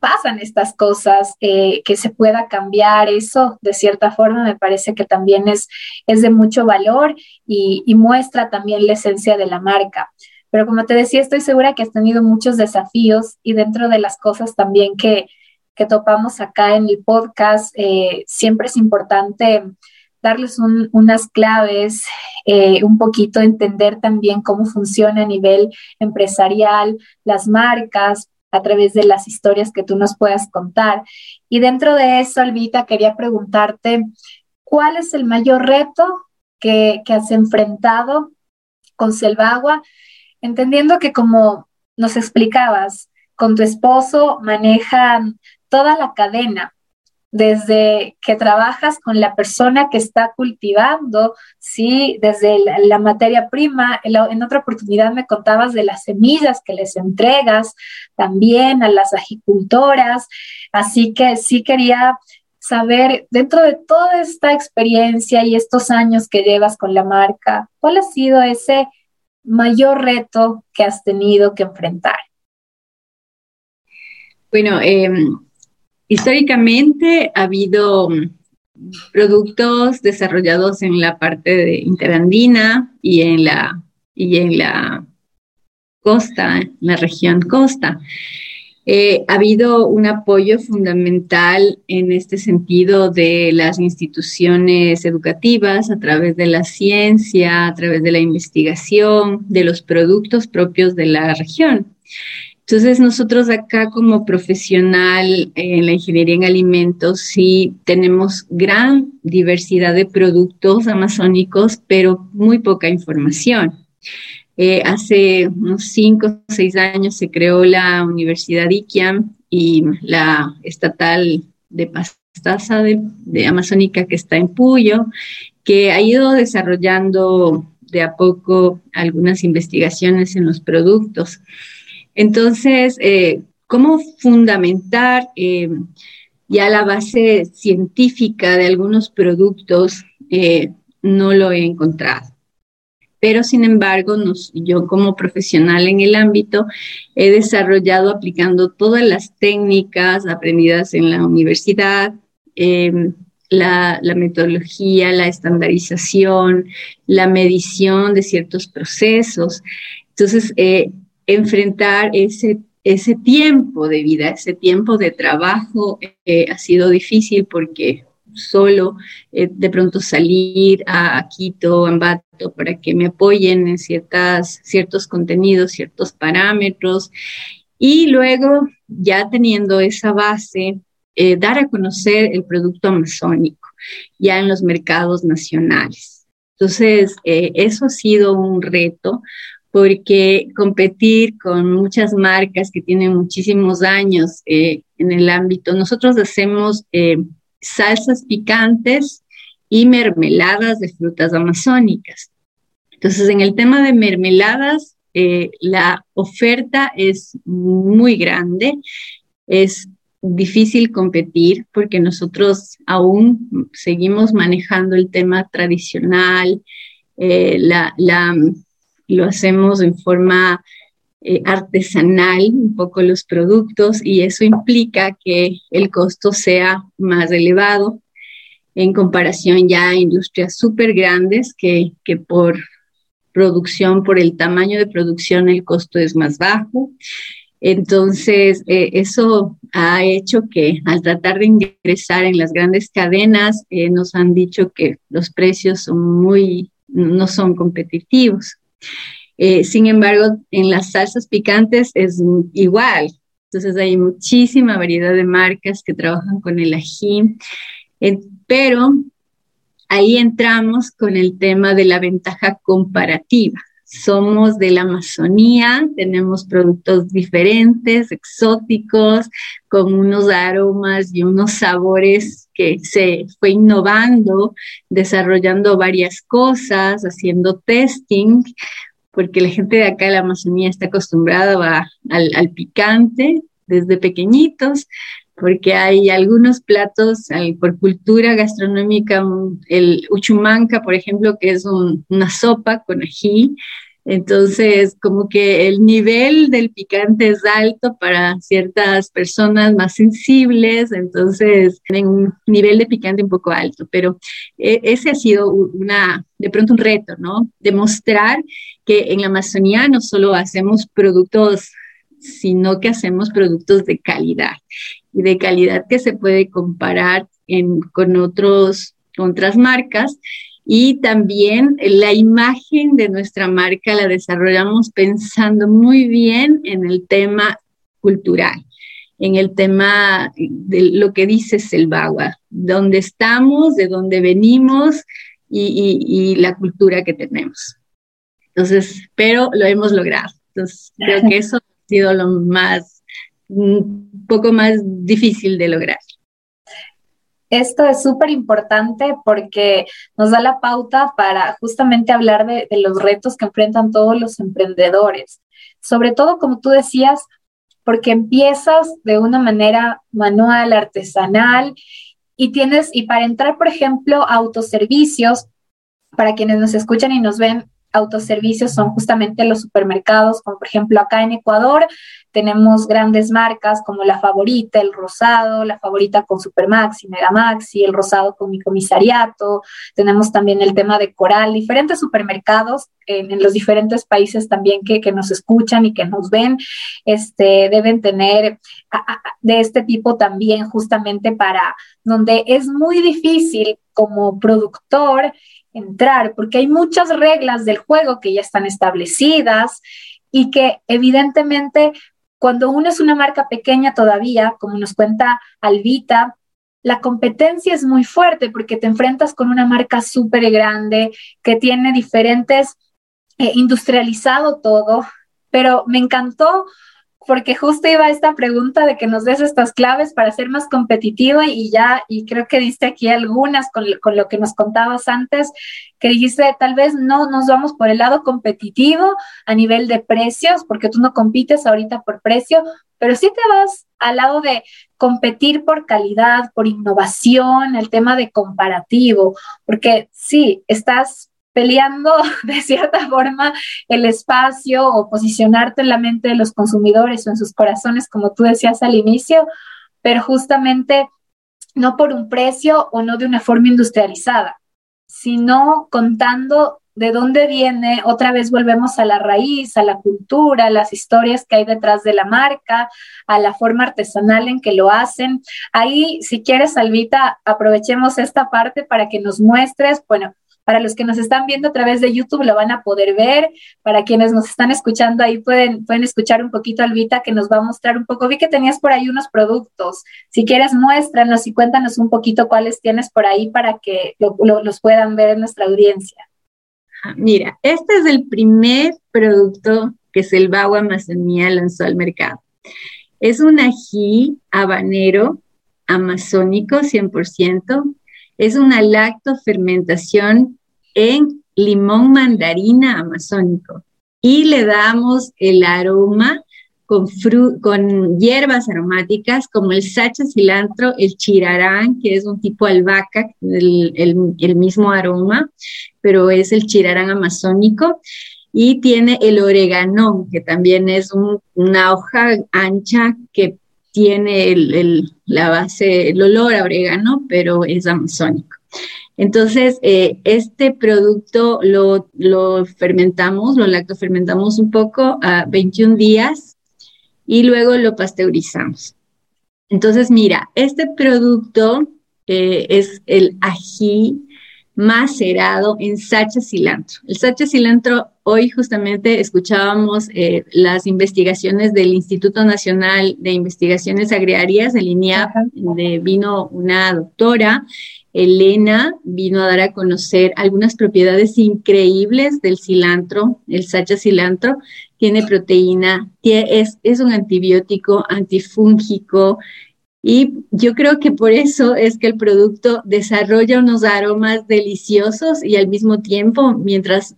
pasan estas cosas, eh, que se pueda cambiar eso de cierta forma, me parece que también es, es de mucho valor y, y muestra también la esencia de la marca. Pero como te decía, estoy segura que has tenido muchos desafíos y dentro de las cosas también que, que topamos acá en el podcast, eh, siempre es importante darles unas claves, eh, un poquito entender también cómo funciona a nivel empresarial, las marcas, a través de las historias que tú nos puedas contar. Y dentro de eso, Albita, quería preguntarte, ¿cuál es el mayor reto que, que has enfrentado con Selvagua? Entendiendo que como nos explicabas, con tu esposo manejan toda la cadena, desde que trabajas con la persona que está cultivando, ¿sí? Desde la, materia prima, en, otra oportunidad me contabas de las semillas que les entregas también a las agicultoras, así que sí quería saber, dentro de toda esta experiencia y estos años que llevas con la marca, ¿cuál ha sido ese mayor reto que has tenido que enfrentar? Bueno, eh, Históricamente ha habido mm, productos desarrollados en la parte de interandina y en la, y en la costa, en la región costa. Eh, ha habido un apoyo fundamental en este sentido de las instituciones educativas a través de la ciencia, a través de la investigación, de los productos propios de la región. Entonces nosotros acá como profesional en la ingeniería en alimentos sí tenemos gran diversidad de productos amazónicos, pero muy poca información. Eh, hace unos cinco o seis años se creó la Universidad Iquiam y la estatal de Pastaza de Amazónica que está en Puyo, que ha ido desarrollando de a poco algunas investigaciones en los productos. Entonces, eh, ¿cómo fundamentar eh, ya la base científica de algunos productos? no lo he encontrado pero sin embargo, yo como profesional en el ámbito he desarrollado aplicando todas las técnicas aprendidas en la universidad, em, la, metodología, la estandarización, la medición de ciertos procesos. Entonces, eh, enfrentar ese, ese tiempo de vida, ese tiempo de trabajo eh, ha sido difícil porque solo eh, de pronto salir a, Quito, a Ambato, para que me apoyen en ciertas, ciertos contenidos, ciertos parámetros. Y luego, ya teniendo esa base, eh, dar a conocer el producto amazónico ya en los mercados nacionales. Entonces, eso ha sido un reto porque competir con muchas marcas que tienen muchísimos años en el ámbito, nosotros hacemos salsas picantes y mermeladas de frutas amazónicas. Entonces, en el tema de mermeladas, eh, la oferta es muy grande, es difícil competir porque nosotros aún seguimos manejando el tema tradicional, eh, la, lo hacemos en forma eh, artesanal un poco los productos y eso implica que el costo sea más elevado en comparación ya a industrias súper grandes que, que por producción, por el tamaño de producción, el costo es más bajo. Entonces, eh, eso ha hecho que al tratar de ingresar en las grandes cadenas, eh, nos han dicho que los precios son muy, no son competitivos. Eh, sin embargo, en las salsas picantes es igual. Entonces hay muchísima variedad de marcas que trabajan con el ají, eh, pero ahí entramos con el tema de la ventaja comparativa. Somos de la Amazonía, tenemos productos diferentes, exóticos, con unos aromas y unos sabores que se fue innovando, desarrollando varias cosas, haciendo testing porque la gente de acá de la Amazonía está acostumbrada al, picante desde pequeñitos, porque hay algunos platos por cultura gastronómica, el uchumanca, por ejemplo, que es una sopa con ají, entonces, como que el nivel del picante es alto para ciertas personas más sensibles, entonces tienen un nivel de picante un poco alto, pero e, ese ha sido una, de pronto un reto, ¿no? Demostrar que en la Amazonía no solo hacemos productos, sino que hacemos productos de calidad y de calidad que se puede comparar con otros, con otras marcas y también la imagen de nuestra marca la desarrollamos pensando muy bien en el tema cultural, en el tema de lo que dice Selvagua, dónde estamos, de dónde venimos y, la cultura que tenemos. Entonces, pero lo hemos logrado. Entonces, creo que *laughs* eso ha sido lo más, un poco más difícil de lograr. Esto es súper importante porque nos da la pauta para justamente hablar de, los retos que enfrentan todos los emprendedores. Sobre todo, como tú decías, porque empiezas de una manera manual, artesanal, y tienes, y para entrar, por ejemplo, a autoservicios, para quienes nos escuchan y nos ven, autoservicios son justamente los supermercados, como por ejemplo acá en Ecuador tenemos grandes marcas como La Favorita, El Rosado, La Favorita con Supermaxi, Megamaxi, El Rosado con mi comisariato, tenemos también el tema de Coral, diferentes supermercados en, los diferentes países también que, que, nos escuchan y que nos ven, este, deben tener de este tipo también justamente para donde es muy difícil como productor entrar, porque hay muchas reglas del juego que ya están establecidas y que evidentemente cuando uno es una marca pequeña todavía, como nos cuenta Alvita, la competencia es muy fuerte porque te enfrentas con una marca súper grande que tiene diferentes eh, industrializado todo, pero me encantó porque justo iba esta pregunta de que nos des estas claves para ser más competitivo y ya, y creo que diste aquí algunas con, con, lo que nos contabas antes, que dijiste, tal vez no nos vamos por el lado competitivo a nivel de precios, porque tú no compites ahorita por precio, pero sí te vas al lado de competir por calidad, por innovación, el tema de comparativo, porque sí, estás peleando *laughs* de cierta forma el espacio o posicionarte en la mente de los consumidores o en sus corazones, como tú decías al inicio, pero justamente no por un precio o no de una forma industrializada, sino contando de dónde viene, otra vez volvemos a la raíz, a la cultura, a las historias que hay detrás de la marca, a la forma artesanal en que lo hacen. Ahí, si quieres, Alvita, aprovechemos esta parte para que nos muestres, bueno, para los que nos están viendo a través de YouTube lo van a poder ver. Para quienes nos están escuchando ahí pueden, pueden escuchar un poquito Alvita que nos va a mostrar un poco. Vi que tenías por ahí unos productos. Si quieres, muéstranos y cuéntanos un poquito cuáles tienes por ahí para que los puedan ver en nuestra audiencia. Ah, mira, este es el primer producto que Selvago Amazonía lanzó al mercado. Es un ají habanero amazónico 100%, es una lactofermentación en limón mandarina amazónico y le damos el aroma con, con hierbas aromáticas como el sacha cilantro, el chirarán, que es un tipo albahaca, el, el, mismo aroma, pero es el chirarán amazónico, y tiene el oregano, que también es una hoja ancha que tiene el, la base, el olor a orégano, pero es amazónico. Entonces, eh, este producto lo, lo, fermentamos, lo lactofermentamos un poco a 21 días y luego lo pasteurizamos. Entonces, mira, este producto eh, es el ají macerado en sacha cilantro. El sacha cilantro, hoy justamente escuchábamos eh, las investigaciones del Instituto Nacional de Investigaciones Agrarias, el INIAP, donde vino una doctora, Elena, vino a dar a conocer algunas propiedades increíbles del cilantro, el sacha cilantro, tiene proteína, es, es un antibiótico antifúngico, y yo creo que por eso es que el producto desarrolla unos aromas deliciosos y al mismo tiempo, mientras,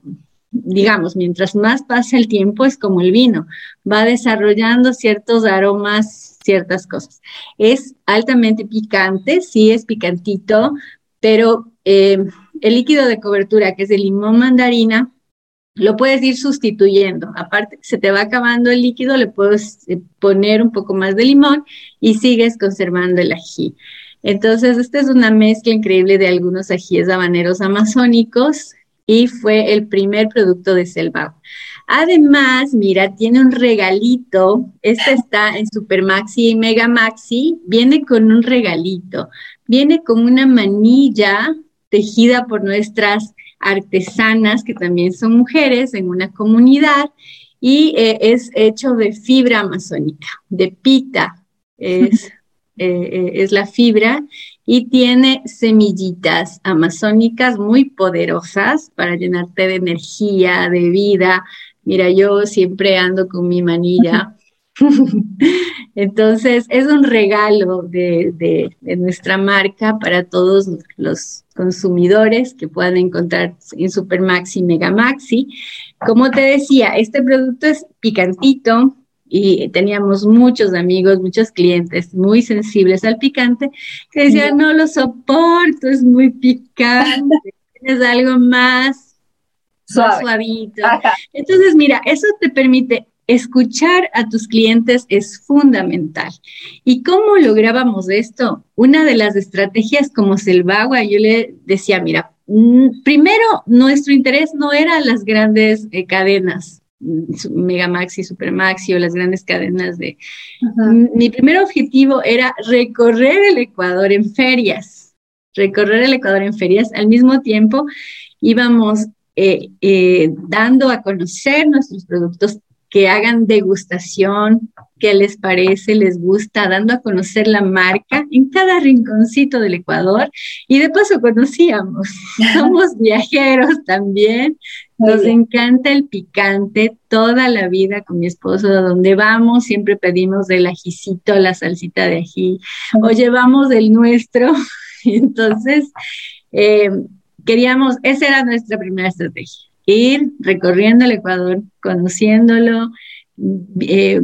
digamos, mientras más pasa el tiempo, es como el vino, va desarrollando ciertos aromas, ciertas cosas. Es altamente picante, sí es picantito, pero eh, el líquido de cobertura, que es el limón mandarina, lo puedes ir sustituyendo. Aparte, se te va acabando el líquido, le puedes eh, poner un poco más de limón y sigues conservando el ají. Entonces, esta es una mezcla increíble de algunos ajíes habaneros amazónicos y fue el primer producto de Selva. Además, mira, tiene un regalito. Este está en Super Maxi y Mega Maxi. Viene con un regalito. Viene con una manilla tejida por nuestras artesanas que también son mujeres en una comunidad y eh, es hecho de fibra amazónica, de pita es, *laughs* eh, eh, es la fibra y tiene semillitas amazónicas muy poderosas para llenarte de energía, de vida. Mira, yo siempre ando con mi manilla *laughs* Entonces, es un regalo de, nuestra marca para todos los consumidores que puedan encontrar en Supermaxi y Megamaxi. Como te decía, este producto es picantito y teníamos muchos amigos, muchos clientes muy sensibles al picante que decían, no lo soporto, es muy picante, *laughs* es algo más suavito. Entonces, mira, eso te permite escuchar a tus clientes es fundamental. ¿Y cómo lográbamos esto? Una de las estrategias como Selvagua, yo le decía, mira, mm, primero nuestro interés no era las grandes eh, cadenas, mm, Megamaxi, Supermaxi o las grandes cadenas de... Mi primer objetivo era recorrer el Ecuador en ferias, recorrer el Ecuador en ferias. Al mismo tiempo íbamos eh, eh, dando a conocer nuestros productos que hagan degustación, qué les parece, les gusta, dando a conocer la marca en cada rinconcito del Ecuador. Y de paso conocíamos, *laughs* somos viajeros también, nos encanta el picante toda la vida con mi esposo, donde vamos siempre pedimos del ajicito, la salsita de ají, o llevamos el nuestro. *laughs* Entonces, eh, queríamos, esa era nuestra primera estrategia ir recorriendo el Ecuador, conociéndolo, eh,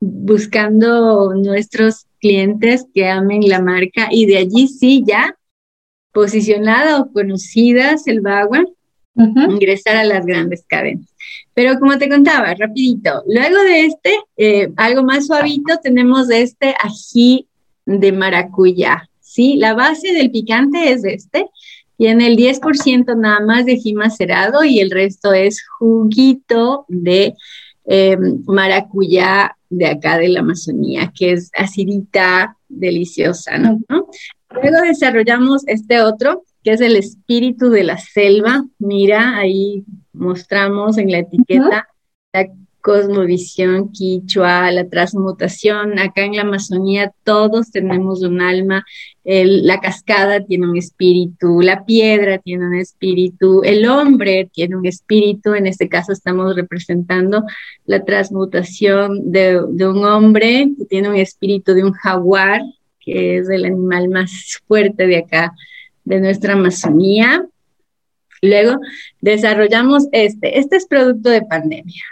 buscando nuestros clientes que amen la marca y de allí sí ya posicionada o conocida Selvagua, ingresar a las grandes cadenas. Pero como te contaba, rapidito, luego de este, eh, algo más suavito, tenemos este ají de maracuyá, ¿sí? La base del picante es este, tiene el 10% nada más de ají macerado y el resto es juguito de eh, maracuyá de acá de la Amazonía, que es acidita, deliciosa, ¿no? Luego desarrollamos este otro, que es el espíritu de la selva. Mira, ahí mostramos en la etiqueta la cosmovisión quichua, la transmutación. Acá en la Amazonía todos tenemos un alma, la cascada tiene un espíritu, la piedra tiene un espíritu, el hombre tiene un espíritu. En este caso estamos representando la transmutación de, de un hombre que tiene un espíritu de un jaguar, que es el animal más fuerte de acá, de nuestra Amazonía. Luego desarrollamos este. Este es producto de pandemia.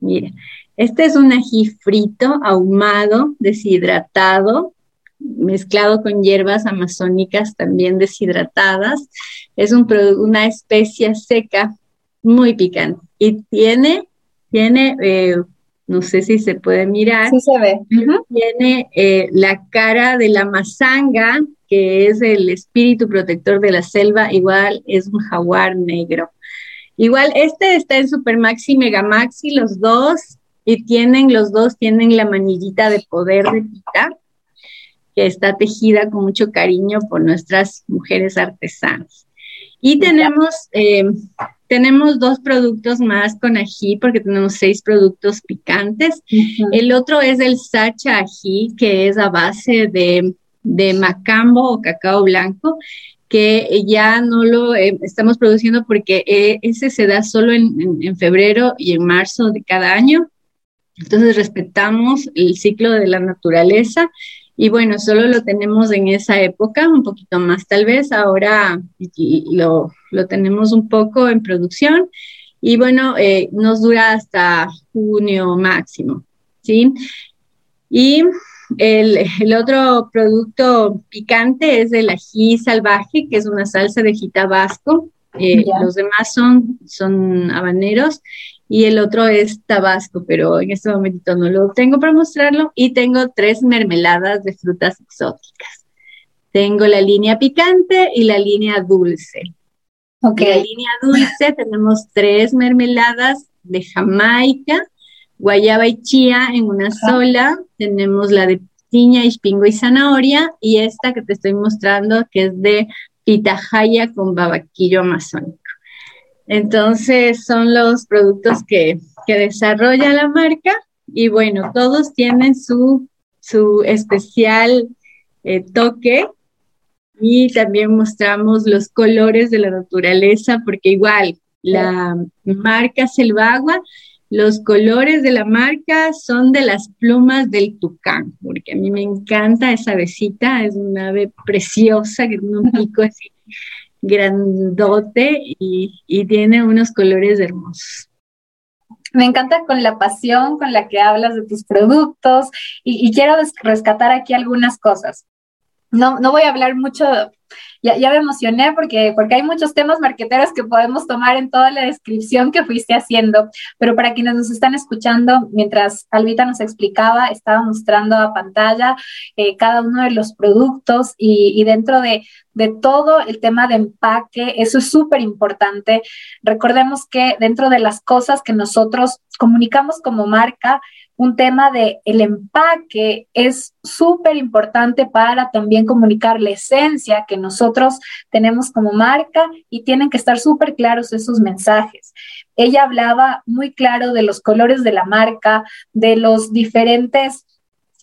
Mira, este es un ají frito, ahumado, deshidratado, mezclado con hierbas amazónicas también deshidratadas. Es un una especia seca muy picante y tiene, tiene eh, no sé si se puede mirar. Sí se ve. Tiene eh, la cara de la mazanga, que es el espíritu protector de la selva, igual es un jaguar negro. Igual, este está en Super Maxi, Mega Maxi, los dos, y tienen, los dos tienen la manillita de poder de Pita, que está tejida con mucho cariño por nuestras mujeres artesanas. Y tenemos, eh, tenemos dos productos más con ají, porque tenemos seis productos picantes. El otro es el sacha ají, que es a base de, de macambo o cacao blanco que ya no lo eh, estamos produciendo porque eh, ese se da solo en, febrero y en marzo de cada año. Entonces respetamos el ciclo de la naturaleza y bueno, solo lo tenemos en esa época, un poquito más tal vez, ahora lo, lo tenemos un poco en producción y bueno, eh, nos dura hasta junio máximo, ¿sí? Y el, otro producto picante es el ají salvaje, que es una salsa de ají tabasco. Eh, los demás son, son habaneros y el otro es tabasco, pero en este momento no lo tengo para mostrarlo. Y tengo tres mermeladas de frutas exóticas. Tengo la línea picante y la línea dulce. Okay. En la línea dulce tenemos tres mermeladas de Jamaica, guayaba y chía en una sola. Tenemos la de piña, ispingo y zanahoria. Y esta que te estoy mostrando, que es de pitahaya con babaquillo amazónico. Entonces, son los productos que, desarrolla la marca. Y bueno, todos tienen su, su especial eh, toque y también mostramos los colores de la naturaleza, porque igual la marca Selvagua los colores de la marca son de las plumas del tucán, porque a mí me encanta esa avecita, es una ave preciosa que tiene un pico así grandote y, tiene unos colores hermosos. Me encanta con la pasión con la que hablas de tus productos y, y quiero rescatar aquí algunas cosas. No, no voy a hablar mucho ya, me emocioné porque, porque hay muchos temas marqueteros que podemos tomar en toda la descripción que fuiste haciendo, pero para quienes nos están escuchando, mientras Albita nos explicaba, estaba mostrando a pantalla eh, cada uno de los productos y, y dentro de, de todo el tema de empaque, eso es súper importante. Recordemos que dentro de las cosas que nosotros comunicamos como marca, un tema de el empaque es súper importante para también comunicar la esencia que nosotros tenemos como marca y tienen que estar súper claros esos mensajes. Ella hablaba muy claro de los colores de la marca, de los diferentes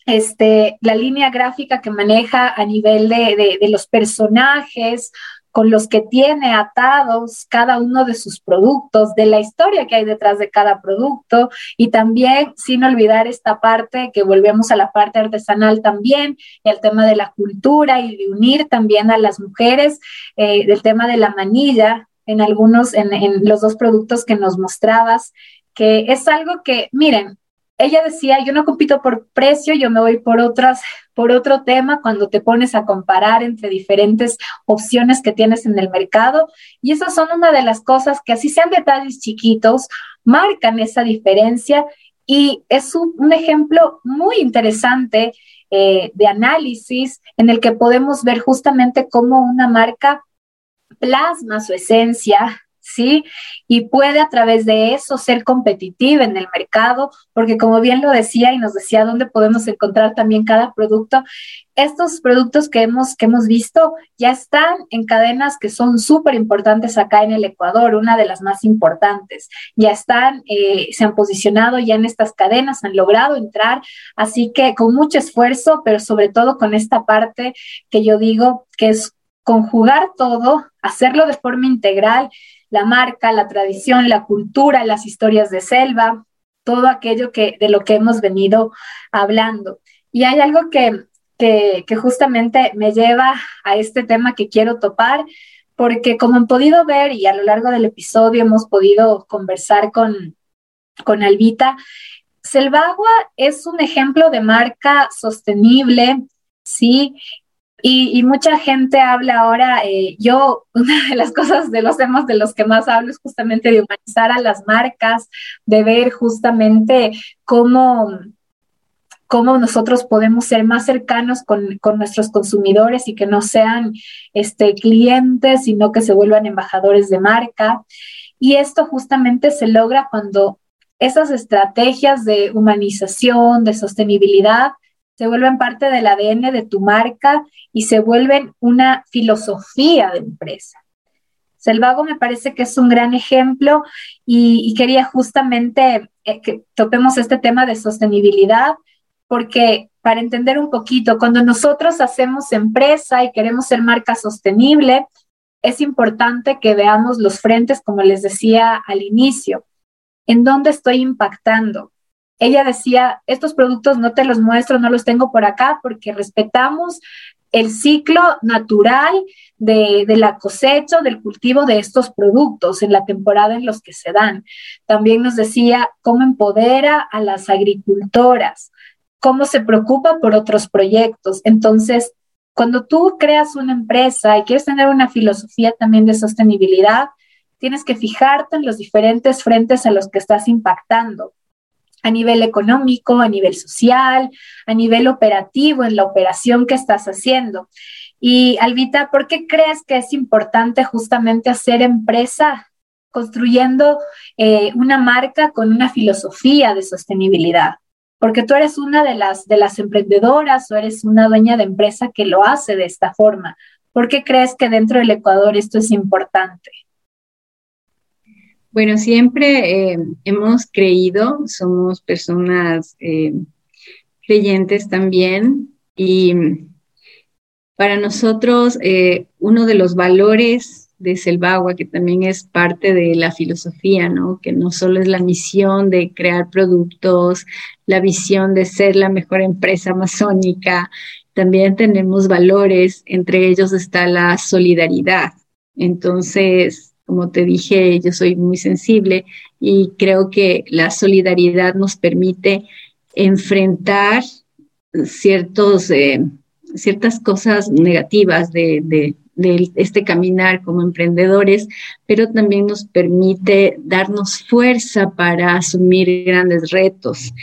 este, la línea gráfica que maneja a nivel de, de, los personajes, con los que tiene atados cada uno de sus productos, de la historia que hay detrás de cada producto. Y también sin olvidar esta parte que volvemos a la parte artesanal también y al tema de la cultura y de unir también a las mujeres eh, del tema de la manilla en algunos, en, en los dos productos que nos mostrabas, que es algo que, miren, ella decía, yo no compito por precio, yo me voy por otras, por otro tema cuando te pones a comparar entre diferentes opciones que tienes en el mercado. Y esas son una de las cosas que así sean detalles chiquitos, marcan esa diferencia y es un, ejemplo muy interesante eh, de análisis en el que podemos ver justamente cómo una marca plasma su esencia, ¿sí? Y puede a través de eso ser competitiva en el mercado, porque como bien lo decía y nos decía dónde podemos encontrar también cada producto, estos productos que hemos, que hemos visto ya están en cadenas que son súper importantes acá en el Ecuador, una de las más importantes. Ya están, eh, se han posicionado ya en estas cadenas, han logrado entrar, así que con mucho esfuerzo, pero sobre todo con esta parte que yo digo que es conjugar todo, hacerlo de forma integral la marca, la tradición, la cultura, las historias de selva, todo aquello que, de lo que hemos venido hablando. Y hay algo que, que, justamente me lleva a este tema que quiero topar, porque como han podido ver y a lo largo del episodio hemos podido conversar con, con Albita, Selvagua es un ejemplo de marca sostenible, ¿sí? Y, mucha gente habla ahora, eh, yo, *laughs* una de las cosas de los temas de los que más hablo es justamente de humanizar a las marcas, de ver justamente cómo, cómo nosotros podemos ser más cercanos con, con, nuestros consumidores y que no sean este, clientes, sino que se vuelvan embajadores de marca. Y esto justamente se logra cuando esas estrategias de humanización, de sostenibilidad, se vuelven parte del ADN de tu marca y se vuelven una filosofía de empresa. Selvago me parece que es un gran ejemplo y, quería justamente eh, que topemos este tema de sostenibilidad porque para entender un poquito, cuando nosotros hacemos empresa y queremos ser marca sostenible, es importante que veamos los frentes, como les decía al inicio, en dónde estoy impactando, ella decía, estos productos no te los muestro, no los tengo por acá porque respetamos el ciclo natural de, la cosecha, del cultivo de estos productos en la temporada en los que se dan. También nos decía cómo empodera a las agricultoras, cómo se preocupa por otros proyectos. Entonces, cuando tú creas una empresa y quieres tener una filosofía también de sostenibilidad, tienes que fijarte en los diferentes frentes a los que estás impactando a nivel económico, a nivel social, a nivel operativo, en la operación que estás haciendo. Y Albita, ¿por qué crees que es importante justamente hacer empresa construyendo eh, una marca con una filosofía de sostenibilidad? Porque tú eres una de las, de las emprendedoras o eres una dueña de empresa que lo hace de esta forma. ¿Por qué crees que dentro del Ecuador esto es importante? Bueno, siempre eh, hemos creído, somos personas eh, creyentes también y para nosotros eh, uno de los valores de Selvagua, que también es parte de la filosofía, ¿no? Que no solo es la misión de crear productos, la visión de ser la mejor empresa amazónica, también tenemos valores, entre ellos está la solidaridad. Entonces, como te dije, yo soy muy sensible y creo que la solidaridad nos permite enfrentar ciertos, eh, ciertas cosas negativas de, este caminar como emprendedores, pero también nos permite darnos fuerza para asumir grandes retos.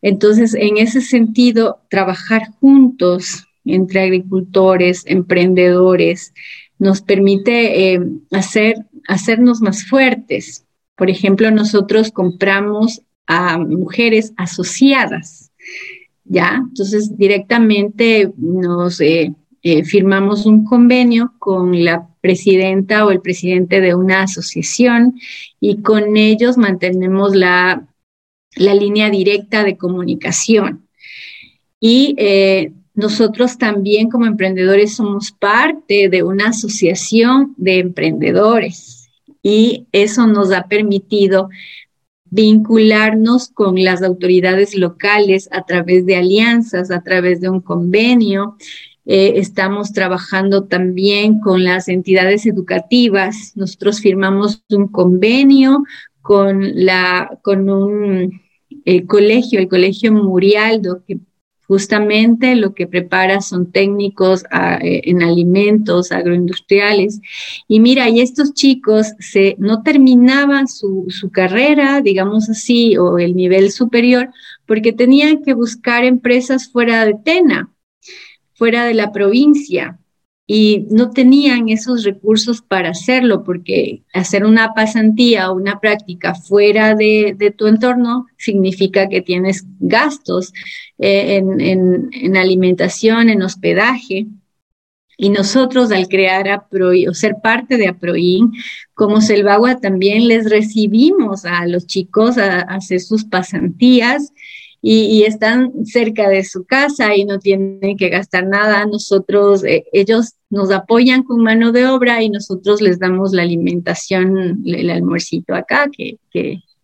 Entonces, en ese sentido, trabajar juntos entre agricultores, emprendedores, nos permite eh, hacer hacernos más fuertes. Por ejemplo, nosotros compramos a mujeres asociadas, ¿ya? Entonces, directamente nos eh, eh, firmamos un convenio con la presidenta o el presidente de una asociación y con ellos mantenemos la, línea directa de comunicación. Y eh, nosotros también como emprendedores somos parte de una asociación de emprendedores y eso nos ha permitido vincularnos con las autoridades locales a través de alianzas, a través de un convenio. Eh, estamos trabajando también con las entidades educativas. Nosotros firmamos un convenio con, la, con un colegio, el colegio Murialdo, que Justamente lo que prepara son técnicos ah, eh, en alimentos agroindustriales. Y mira, y estos chicos se, no terminaban su, su carrera, digamos así, o el nivel superior, porque tenían que buscar empresas fuera de Tena, fuera de la provincia y no tenían esos recursos para hacerlo, porque hacer una pasantía o una práctica fuera de, tu entorno significa que tienes gastos eh, en, alimentación, en hospedaje. Y nosotros al crear APROI o ser parte de APROIN, como Selvagua, también les recibimos a los chicos a hacer sus pasantías y, están cerca de su casa y no tienen que gastar nada. Nosotros, eh, ellos nos apoyan con mano de obra y nosotros les damos la alimentación, el almuercito acá, que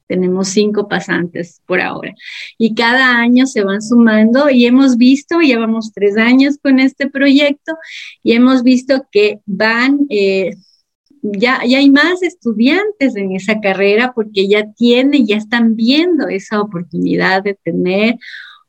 tenemos cinco pasantes por ahora. Y cada año se van sumando y hemos visto, llevamos tres años con este proyecto y hemos visto que van... Eh, ya, hay más estudiantes en esa carrera porque ya tienen, ya están viendo esa oportunidad de tener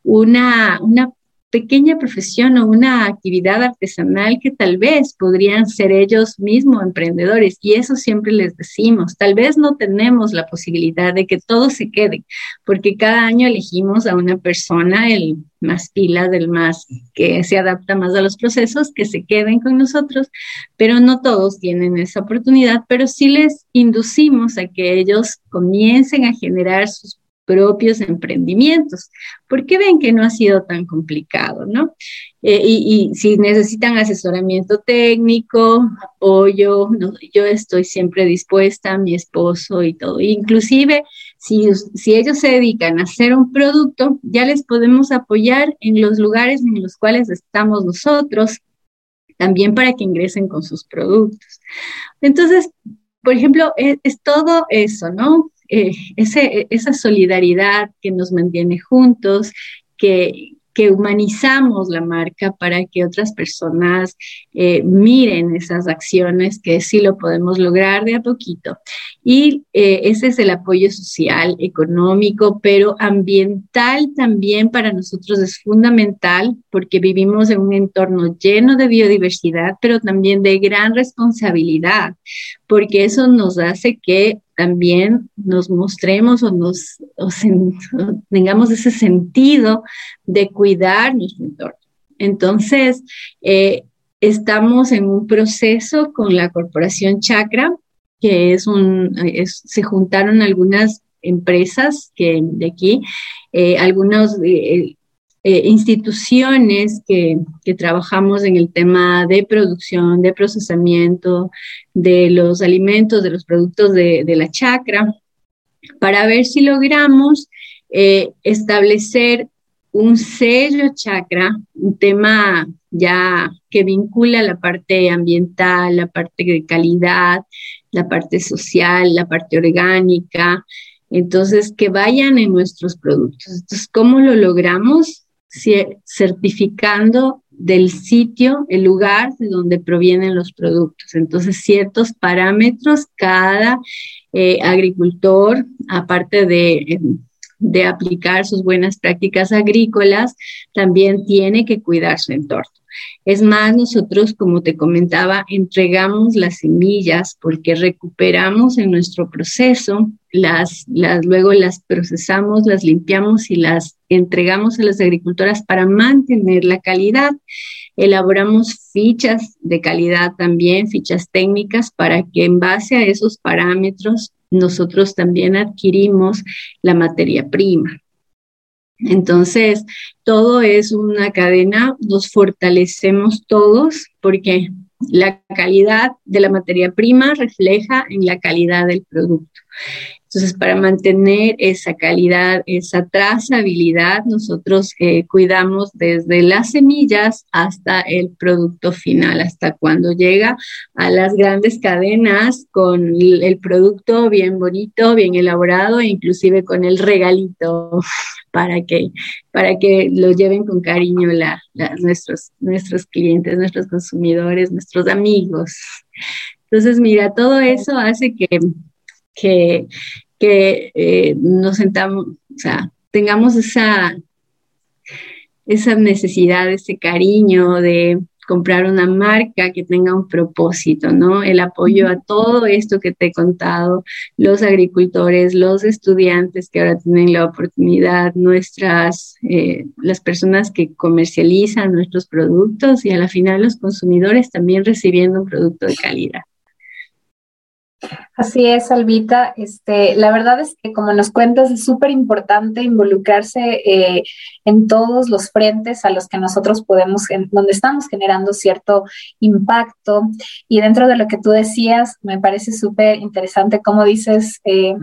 una, una pequeña profesión o una actividad artesanal que tal vez podrían ser ellos mismos emprendedores. Y eso siempre les decimos. Tal vez no tenemos la posibilidad de que todos se queden, porque cada año elegimos a una persona, el más pila, del más que se adapta más a los procesos, que se queden con nosotros, pero no todos tienen esa oportunidad, pero sí les inducimos a que ellos comiencen a generar sus propios emprendimientos, porque ven que no ha sido tan complicado, ¿no? Eh, y, si necesitan asesoramiento técnico, apoyo, yo estoy siempre dispuesta, mi esposo y todo. Inclusive, si, si ellos se dedican a hacer un producto, ya les podemos apoyar en los lugares en los cuales estamos nosotros, también para que ingresen con sus productos. Entonces, por ejemplo, es, es todo eso, ¿no? Eh, ese, esa solidaridad que nos mantiene juntos, que, que humanizamos la marca para que otras personas eh, miren esas acciones, que sí lo podemos lograr de a poquito. Y eh, ese es el apoyo social, económico, pero ambiental también para nosotros es fundamental porque vivimos en un entorno lleno de biodiversidad, pero también de gran responsabilidad, porque eso nos hace que también nos mostremos o nos tengamos ese sentido de cuidar nuestro entorno. Entonces, eh, estamos en un proceso con la corporación Chakra, que es un, se juntaron algunas empresas que de aquí, eh, algunos eh, eh, instituciones que, trabajamos en el tema de producción, de procesamiento de los alimentos, de los productos de, la chacra, para ver si logramos eh, establecer un sello chakra, un tema ya que vincula la parte ambiental, la parte de calidad, la parte social, la parte orgánica. Entonces, que vayan en nuestros productos. Entonces, ¿cómo lo logramos? Certificando del sitio, el lugar de donde provienen los productos. Entonces, ciertos parámetros, cada eh, agricultor, aparte de, de aplicar sus buenas prácticas agrícolas, también tiene que cuidar su entorno. Es más, nosotros, como te comentaba, entregamos las semillas porque recuperamos en nuestro proceso, las, luego las procesamos, las limpiamos y las entregamos a las agricultoras para mantener la calidad. Elaboramos fichas de calidad también, fichas técnicas, para que en base a esos parámetros nosotros también adquirimos la materia prima. Entonces, todo es una cadena, nos fortalecemos todos porque la calidad de la materia prima refleja en la calidad del producto. Entonces, para mantener esa calidad, esa trazabilidad, nosotros eh, cuidamos desde las semillas hasta el producto final, hasta cuando llega a las grandes cadenas con el producto bien bonito, bien elaborado e inclusive con el regalito *laughs* para que, para que lo lleven con cariño nuestros, nuestros clientes, nuestros consumidores, nuestros amigos. Entonces, mira, todo eso hace que, que que eh, nos sentamos, o sea, tengamos esa, esa necesidad, ese cariño de comprar una marca que tenga un propósito, ¿no? El apoyo a todo esto que te he contado, los agricultores, los estudiantes que ahora tienen la oportunidad, nuestras, eh, las personas que comercializan nuestros productos y a la final los consumidores también recibiendo un producto de calidad. Así es, Albita. Este, la verdad es que, como nos cuentas, es súper importante involucrarse eh, en todos los frentes a los que nosotros podemos, donde estamos generando cierto impacto. Y dentro de lo que tú decías, me parece súper interesante, como dices, eh,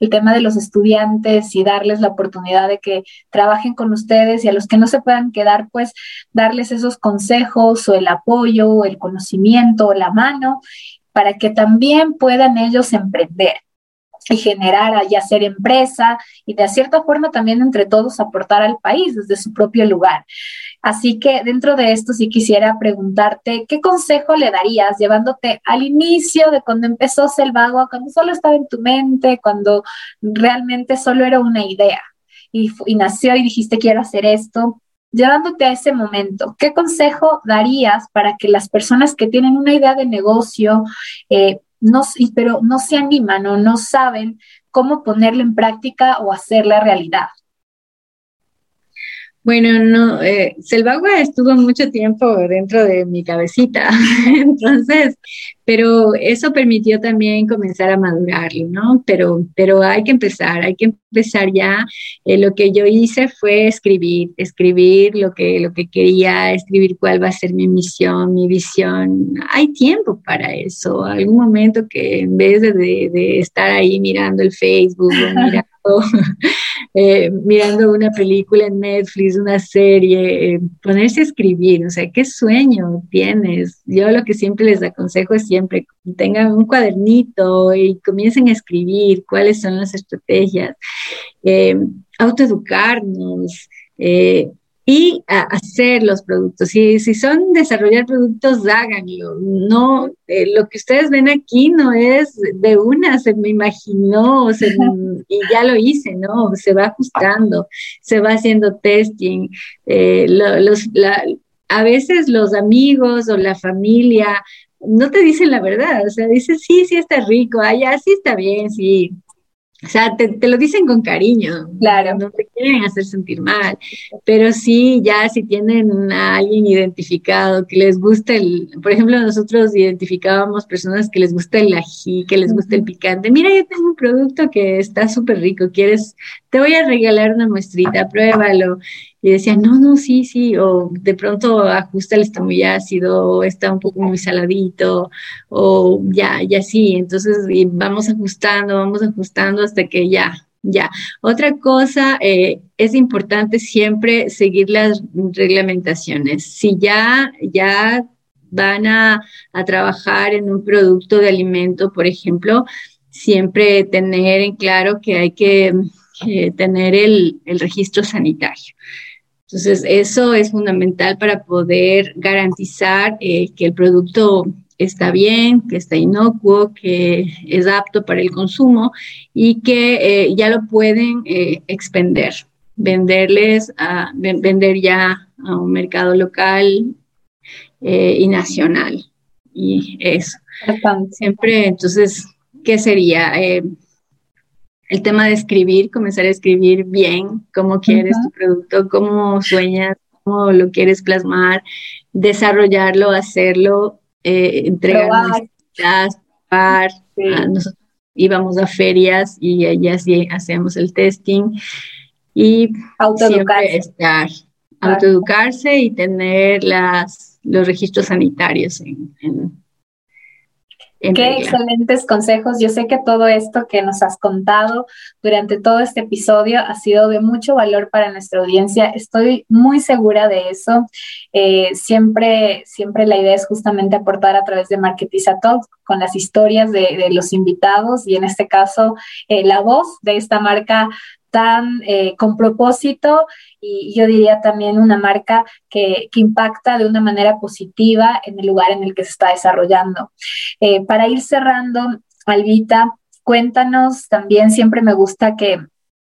el tema de los estudiantes y darles la oportunidad de que trabajen con ustedes y a los que no se puedan quedar, pues darles esos consejos o el apoyo, o el conocimiento o la mano para que también puedan ellos emprender y generar y hacer empresa y de cierta forma también entre todos aportar al país desde su propio lugar. Así que dentro de esto sí quisiera preguntarte, ¿qué consejo le darías llevándote al inicio de cuando empezó Selvago, cuando solo estaba en tu mente, cuando realmente solo era una idea y, y nació y dijiste quiero hacer esto? Llevándote a ese momento, ¿qué consejo darías para que las personas que tienen una idea de negocio, eh, pero no se animan o no saben cómo ponerla en práctica o hacerla realidad? Bueno, no, eh, Selvagua estuvo mucho tiempo dentro de mi cabecita, *laughs* entonces, pero eso permitió también comenzar a madurarlo, ¿no? Pero, pero hay que empezar, hay que empezar ya. Eh, lo que yo hice fue escribir, escribir lo que, lo que quería, escribir cuál va a ser mi misión, mi visión. Hay tiempo para eso, algún momento que en vez de, de estar ahí mirando el Facebook o *laughs* mirando *laughs* Eh, mirando una película en Netflix, una serie, eh, ponerse a escribir, o sea, ¿qué sueño tienes? Yo lo que siempre les aconsejo es siempre tengan un cuadernito y comiencen a escribir cuáles son las estrategias, eh, autoeducarnos, y hacer los productos. Si, si son desarrollar productos, háganlo. No, eh, lo que ustedes ven aquí no es de una, se me imaginó *laughs* y ya lo hice, ¿no? Se va ajustando, se va haciendo testing. Eh, los, a veces los amigos o la familia no te dicen la verdad, o sea, dicen, sí, sí está rico, allá sí está bien, sí, o sea, te, lo dicen con cariño. Claro. No te quieren hacer sentir mal. Pero sí, ya si tienen a alguien identificado que les gusta el. Por ejemplo, nosotros identificábamos personas que les gusta el ají, que les gusta el picante. Mira, yo tengo un producto que está súper rico. ¿Quieres? Te voy a regalar una muestrita, pruébalo y decía, no, no, sí, sí, o de pronto ajusta el está muy ácido, o está un poco muy saladito, o ya, ya sí, entonces vamos ajustando, vamos ajustando hasta que ya, ya. Otra cosa, eh, es importante siempre seguir las reglamentaciones. Si ya, ya van a, trabajar en un producto de alimento, por ejemplo, siempre tener en claro que hay que tener el, el registro sanitario. Entonces, eso es fundamental para poder garantizar eh, que el producto está bien, que está inocuo, que es apto para el consumo y que eh, ya lo pueden eh, expender, venderles, a, vender ya a un mercado local y nacional. Y eso. Siempre, entonces, ¿qué sería? El tema de escribir, comenzar a escribir bien cómo quieres tu producto, cómo sueñas, cómo lo quieres plasmar, desarrollarlo, hacerlo, eh, entregar probar. nosotros íbamos a ferias y allá sí hacíamos el testing y siempre estar, autoeducarse y tener las, los registros sanitarios en, Qué excelentes consejos. Yo sé que todo esto que nos has contado durante todo este episodio ha sido de mucho valor para nuestra audiencia. Estoy muy segura de eso. Eh, siempre, siempre la idea es justamente aportar a través de Marketiza Talk con las historias de, los invitados y en este caso eh, la voz de esta marca tan eh, con propósito y yo diría también una marca que, impacta de una manera positiva en el lugar en el que se está desarrollando. Eh, para ir cerrando, Albita, cuéntanos también, siempre me gusta que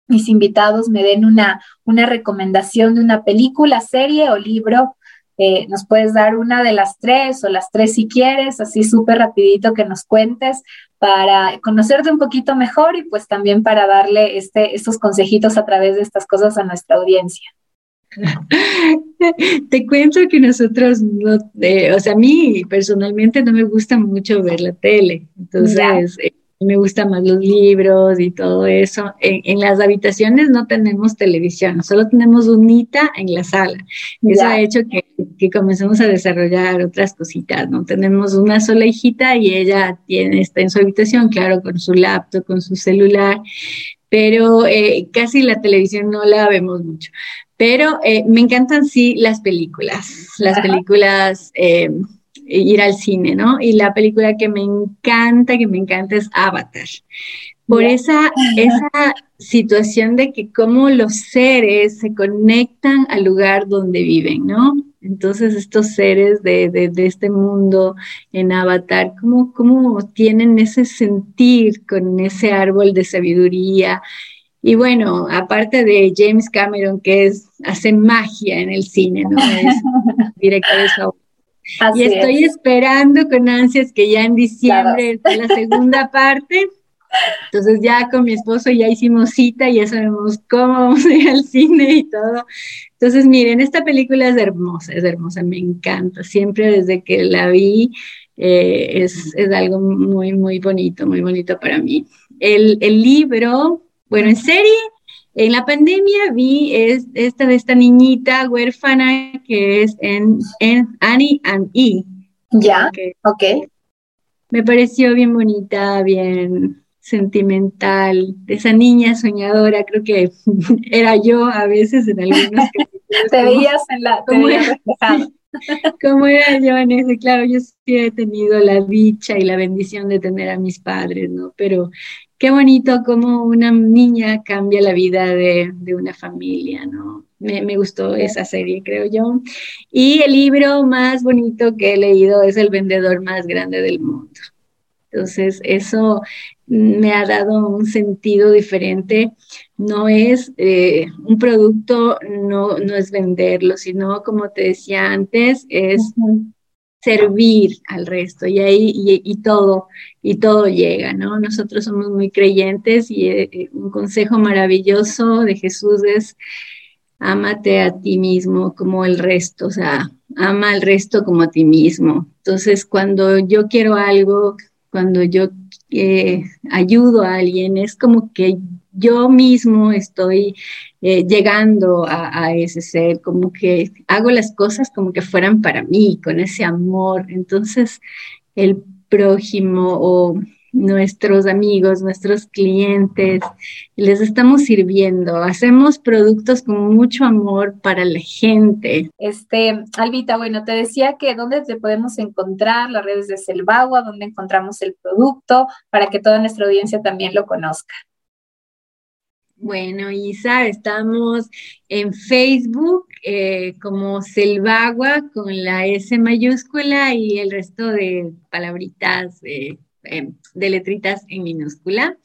mis invitados me den una, una recomendación de una película, serie o libro eh, nos puedes dar una de las tres o las tres si quieres, así súper rapidito que nos cuentes para conocerte un poquito mejor y pues también para darle este, estos consejitos a través de estas cosas a nuestra audiencia. *laughs* Te cuento que nosotros, no, eh, o sea, a mí personalmente no me gusta mucho ver la tele, entonces me gustan más los libros y todo eso. En, las habitaciones no tenemos televisión, solo tenemos unita en la sala. Eso ha hecho que, que, comencemos a desarrollar otras cositas, ¿no? Tenemos una sola hijita y ella tiene, está en su habitación, claro, con su laptop, con su celular, pero eh, casi la televisión no la vemos mucho. Pero eh, me encantan sí las películas, las películas... Eh, ir al cine, ¿no? Y la película que me encanta, que me encanta es Avatar. Por esa, esa situación de que cómo los seres se conectan al lugar donde viven, ¿no? Entonces estos seres de, de, este mundo en Avatar, ¿cómo, ¿cómo tienen ese sentir con ese árbol de sabiduría? Y bueno, aparte de James Cameron, que es, hace magia en el cine, ¿no? Es *laughs* director de y estoy esperando con ansias que ya en diciembre la segunda parte. Entonces ya con mi esposo ya hicimos cita, ya sabemos cómo vamos a ir al cine y todo. Entonces, miren, esta película es hermosa, es hermosa, me encanta. Siempre desde que la vi eh, es, es, algo muy, muy bonito, muy bonito para mí. El, el libro, bueno, en serie, en la pandemia vi es, esta de esta niñita huérfana que es en, Annie and E. Ya, ok. Me pareció bien bonita, bien sentimental, de esa niña soñadora, creo que *laughs* era yo a veces en algunos *laughs* Te veías en la, *laughs* como era yo en ese, claro, yo sí he tenido la dicha y la bendición de tener a mis padres, ¿no? Pero qué bonito cómo una niña cambia la vida de, una familia, ¿no? Me, me, gustó esa serie, creo yo. Y el libro más bonito que he leído es El vendedor más grande del mundo. Entonces, eso me ha dado un sentido diferente. No es eh, un producto, no, no es venderlo, sino, como te decía antes, es servir al resto y ahí y, todo y todo llega, ¿no? Nosotros somos muy creyentes y eh, eh, un consejo maravilloso de Jesús es ámate a ti mismo como el resto, o sea, ama al resto como a ti mismo. Entonces, cuando yo quiero algo, cuando yo eh, ayudo a alguien, es como que yo mismo estoy eh, llegando a, ese ser, como que hago las cosas como que fueran para mí, con ese amor. Entonces, el prójimo o nuestros amigos, nuestros clientes, les estamos sirviendo, hacemos productos con mucho amor para la gente. Este, Albita, bueno, te decía que dónde te podemos encontrar, las redes de Selvagua, dónde encontramos el producto, para que toda nuestra audiencia también lo conozca. Bueno, Isa, estamos en Facebook eh, como Selvagua con la S mayúscula y el resto de palabritas eh, de letritas en minúscula.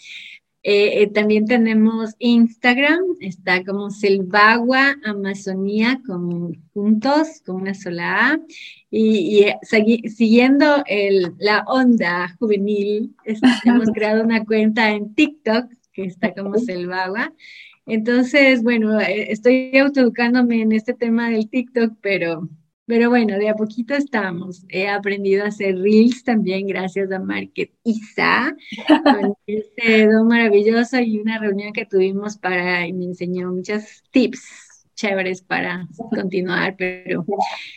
Eh, también tenemos Instagram, está como Selvagua Amazonía con puntos, con una sola A. Y, siguiendo la onda juvenil, hemos *laughs* creado una cuenta en TikTok que está como Selvagua. Entonces, bueno, eh, estoy autoeducándome en este tema del TikTok, pero pero bueno, de a poquito estamos. He aprendido a hacer reels también gracias a Market Isa, con *laughs* este don maravilloso y una reunión que tuvimos para, y me enseñó muchos tips chéveres para continuar, pero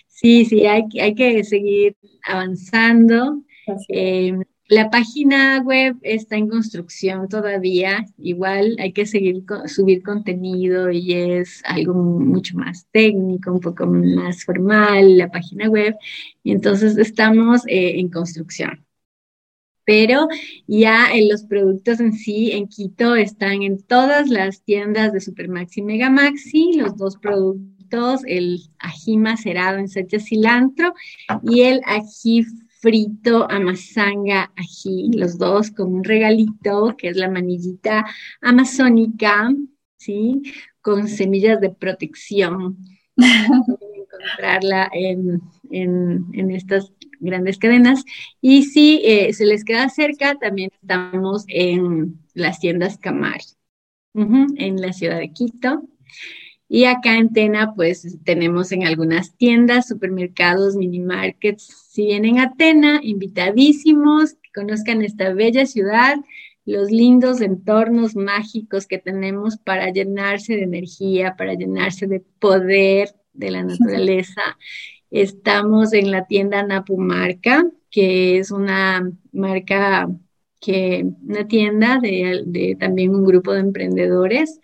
sí, sí, hay, hay que seguir avanzando. La página web está en construcción todavía, igual hay que seguir subir contenido y es algo mucho más técnico, un poco más formal la página web, y entonces estamos eh, en construcción. Pero ya en los productos en sí, en Quito, están en todas las tiendas de Supermaxi y Megamaxi, los dos productos, el ají macerado en salsa cilantro y el ají frito, amazanga, ají, los dos con un regalito que es la manillita amazónica, ¿sí? Con semillas de protección. encontrarla en, estas grandes cadenas. Y si eh, se les queda cerca, también estamos en las tiendas Camar, en la ciudad de Quito. Y acá en Tena, pues tenemos en algunas tiendas, supermercados, mini markets. Si vienen a Tena, invitadísimos, que conozcan esta bella ciudad, los lindos entornos mágicos que tenemos para llenarse de energía, para llenarse de poder de la naturaleza. Estamos en la tienda Napumarca, que es una marca que, una tienda de, de también un grupo de emprendedores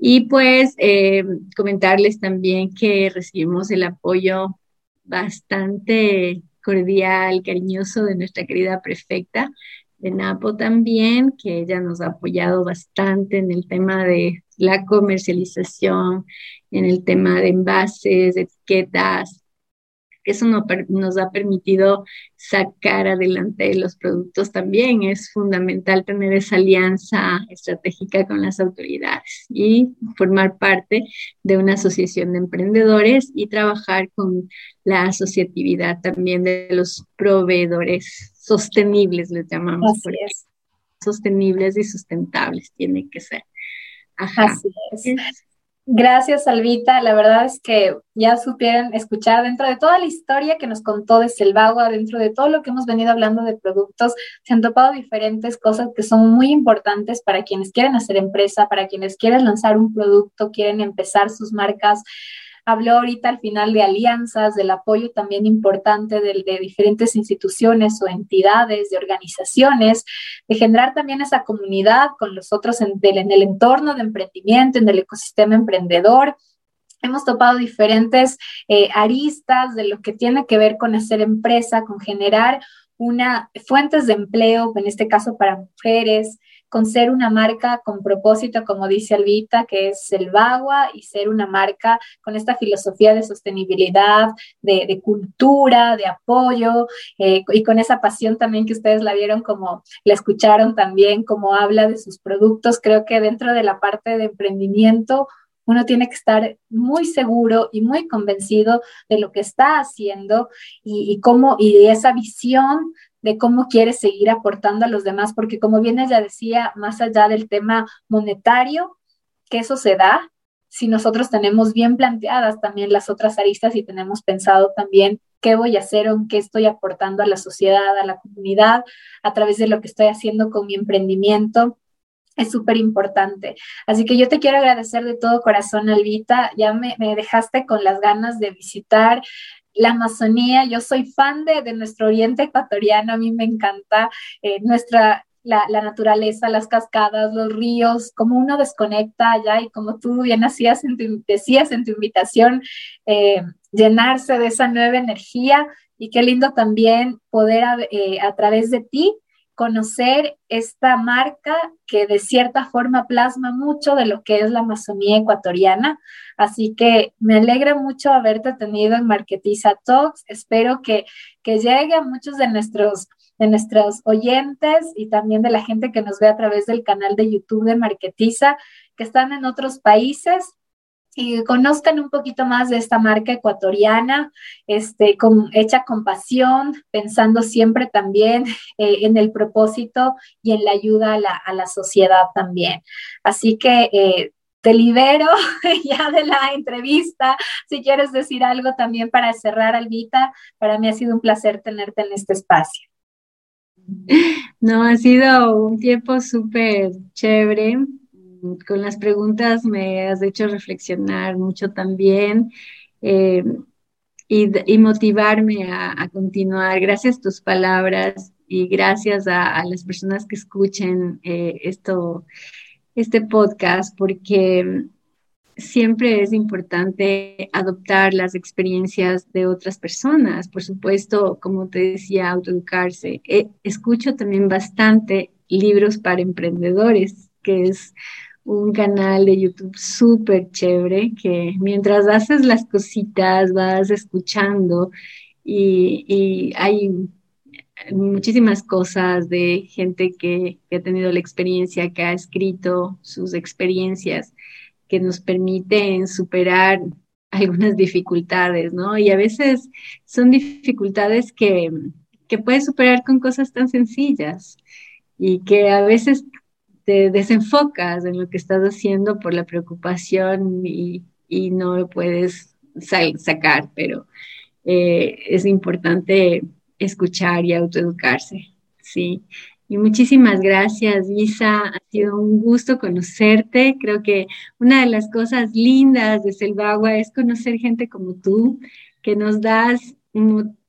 y pues eh, comentarles también que recibimos el apoyo bastante cordial, cariñoso de nuestra querida prefecta de Napo también, que ella nos ha apoyado bastante en el tema de la comercialización, en el tema de envases, etiquetas, eso nos ha permitido sacar adelante los productos también. Es fundamental tener esa alianza estratégica con las autoridades y formar parte de una asociación de emprendedores y trabajar con la asociatividad también de los proveedores sostenibles, les llamamos. Sostenibles y sustentables tiene que ser. Así es. Gracias, Alvita. La verdad es que ya supieron escuchar dentro de toda la historia que nos contó de Selvagua, dentro de todo lo que hemos venido hablando de productos, se han topado diferentes cosas que son muy importantes para quienes quieren hacer empresa, para quienes quieren lanzar un producto, quieren empezar sus marcas. Habló ahorita al final de alianzas, del apoyo también importante de, diferentes instituciones o entidades, de organizaciones, de generar también esa comunidad con los otros en, en el entorno de emprendimiento, en el ecosistema emprendedor. Hemos topado diferentes eh, aristas de lo que tiene que ver con hacer empresa, con generar una fuentes de empleo, en este caso para mujeres, con ser una marca con propósito, como dice Albita, que es el Bagua, y ser una marca con esta filosofía de sostenibilidad, de, cultura, de apoyo, eh, y con esa pasión también que ustedes la vieron como la escucharon también, como habla de sus productos. Creo que dentro de la parte de emprendimiento, uno tiene que estar muy seguro y muy convencido de lo que está haciendo y, cómo, y de esa visión de cómo quiere seguir aportando a los demás, porque como bien ella decía, más allá del tema monetario, que eso se da si nosotros tenemos bien planteadas también las otras aristas y tenemos pensado también qué voy a hacer o qué estoy aportando a la sociedad, a la comunidad, a través de lo que estoy haciendo con mi emprendimiento. Es súper importante. Así que yo te quiero agradecer de todo corazón, Alvita. Ya me, dejaste con las ganas de visitar la Amazonía, yo soy fan de, nuestro oriente ecuatoriano, a mí me encanta eh, nuestra, la, naturaleza, las cascadas, los ríos, como uno desconecta allá y como tú bien hacías en tu, decías en tu invitación, eh, llenarse de esa nueva energía y qué lindo también poder eh, a través de ti conocer esta marca que de cierta forma plasma mucho de lo que es la Amazonía ecuatoriana. Así que me alegra mucho haberte tenido en Marketiza Talks. Espero que, que llegue a muchos de nuestros, de nuestros oyentes y también de la gente que nos ve a través del canal de YouTube de Marketiza, que están en otros países y conozcan un poquito más de esta marca ecuatoriana, este, con, hecha con pasión, pensando siempre también eh, en el propósito y en la ayuda a la, sociedad también. Así que eh, te libero *laughs* ya de la entrevista. Si quieres decir algo también para cerrar, Albita, para mí ha sido un placer tenerte en este espacio. No, ha sido un tiempo súper chévere. Con las preguntas me has hecho reflexionar mucho también eh, y, motivarme a, continuar. Gracias a tus palabras y gracias a, las personas que escuchen eh, esto este podcast porque siempre es importante adoptar las experiencias de otras personas. Por supuesto, como te decía, autoeducarse. Eh, escucho también bastante libros para emprendedores, que es un canal de YouTube súper chévere, que mientras haces las cositas vas escuchando y, hay muchísimas cosas de gente que, ha tenido la experiencia, que ha escrito sus experiencias, que nos permiten superar algunas dificultades, ¿no? Y a veces son dificultades que, que puedes superar con cosas tan sencillas y que a veces desenfocas en lo que estás haciendo por la preocupación y, no lo puedes sacar, pero eh, es importante escuchar y autoeducarse. Sí. Y muchísimas gracias, Isa. Ha sido un gusto conocerte. Creo que una de las cosas lindas de Selvagua es conocer gente como tú, que nos das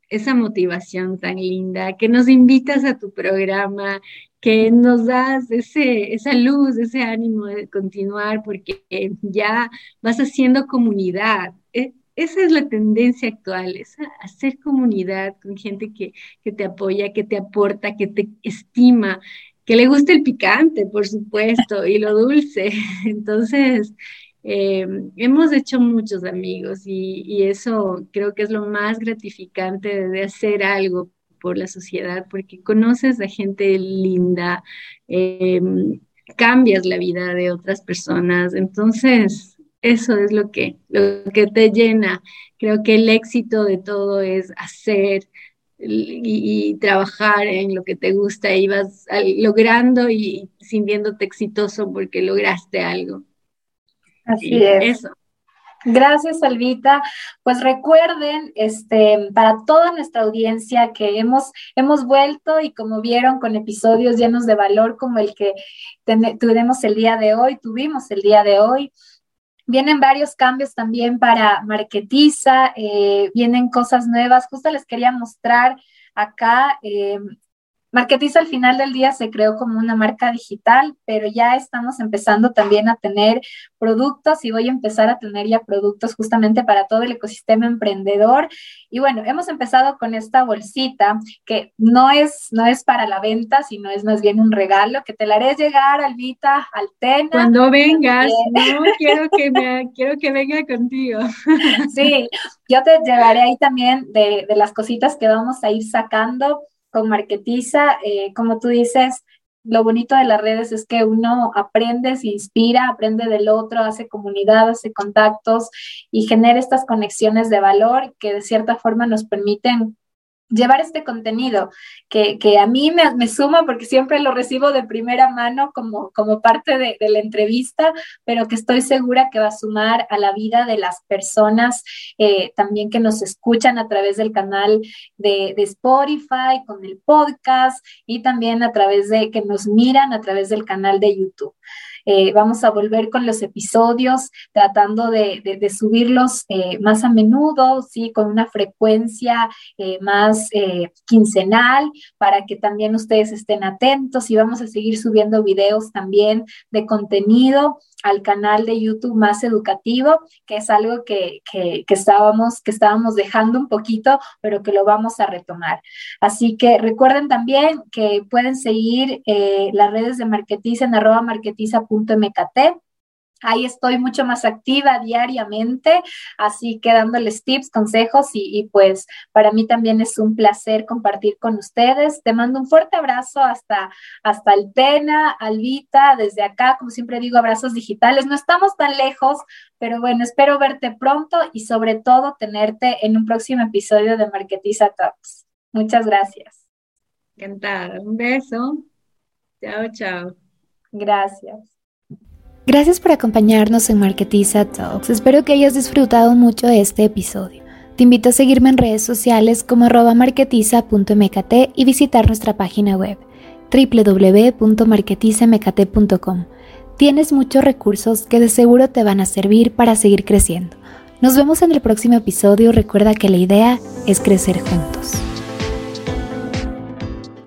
esa motivación tan linda, que nos invitas a tu programa, que nos das ese, esa luz, ese ánimo de continuar, porque ya vas haciendo comunidad. Eh, esa es la tendencia actual, es hacer comunidad con gente que, te apoya, que te aporta, que te estima, que le gusta el picante, por supuesto, y lo dulce. *laughs* Entonces, eh, hemos hecho muchos amigos y, eso creo que es lo más gratificante de hacer algo por la sociedad, porque conoces a gente linda, eh, cambias la vida de otras personas. Entonces, eso es lo que, lo que te llena. Creo que el éxito de todo es hacer y, trabajar en lo que te gusta y vas logrando y sintiéndote exitoso porque lograste algo. Así es. Eso. Gracias, Alvita. Pues recuerden, este, para toda nuestra audiencia que hemos, hemos vuelto y como vieron con episodios llenos de valor como el que tuvimos el día de hoy, tuvimos el día de hoy, Vienen varios cambios también para Marketiza, eh, vienen cosas nuevas. Justo les quería mostrar acá eh, Marketiza al final del día se creó como una marca digital, pero ya estamos empezando también a tener productos y voy a empezar a tener ya productos justamente para todo el ecosistema emprendedor. Y bueno, hemos empezado con esta bolsita que no es, no es para la venta, sino es más bien un regalo que te la haré llegar, Albita, al Tena. Cuando vengas, no quiero que, me, quiero que venga contigo. Sí, yo te llevaré ahí también de, de las cositas que vamos a ir sacando con Marketiza, eh, como tú dices, lo bonito de las redes es que uno aprende, se inspira, aprende del otro, hace comunidad, hace contactos y genera estas conexiones de valor que de cierta forma nos permiten llevar este contenido que, a mí me, suma porque siempre lo recibo de primera mano como, como parte de, la entrevista, pero que estoy segura que va a sumar a la vida de las personas eh, también que nos escuchan a través del canal de, de, Spotify, con el podcast y también a través de que nos miran a través del canal de YouTube. Eh, vamos a volver con los episodios tratando de, subirlos eh, más a menudo, ¿sí? Con una frecuencia eh, más quincenal para que también ustedes estén atentos y vamos a seguir subiendo videos también de contenido al canal de YouTube más educativo, que es algo que, estábamos, que estábamos dejando un poquito, pero que lo vamos a retomar. Así que recuerden también que pueden seguir las redes de Marketiza en arroba marketiza .mkt. Ahí estoy mucho más activa diariamente, así que dándoles tips, consejos y, pues para mí también es un placer compartir con ustedes. Te mando un fuerte abrazo hasta, hasta el Pena, Albita, desde acá, como siempre digo, abrazos digitales. No estamos tan lejos, pero bueno, espero verte pronto y sobre todo tenerte en un próximo episodio de Marketiza Talks. Muchas gracias. Encantada. Un beso. Chao, chao. Gracias. Gracias por acompañarnos en Marketiza Talks. Espero que hayas disfrutado mucho este episodio. Te invito a seguirme en redes sociales como marketiza.mkt y visitar nuestra página web www.marketizamkt.com. Tienes muchos recursos que de seguro te van a servir para seguir creciendo. Nos vemos en el próximo episodio. Recuerda que la idea es crecer juntos.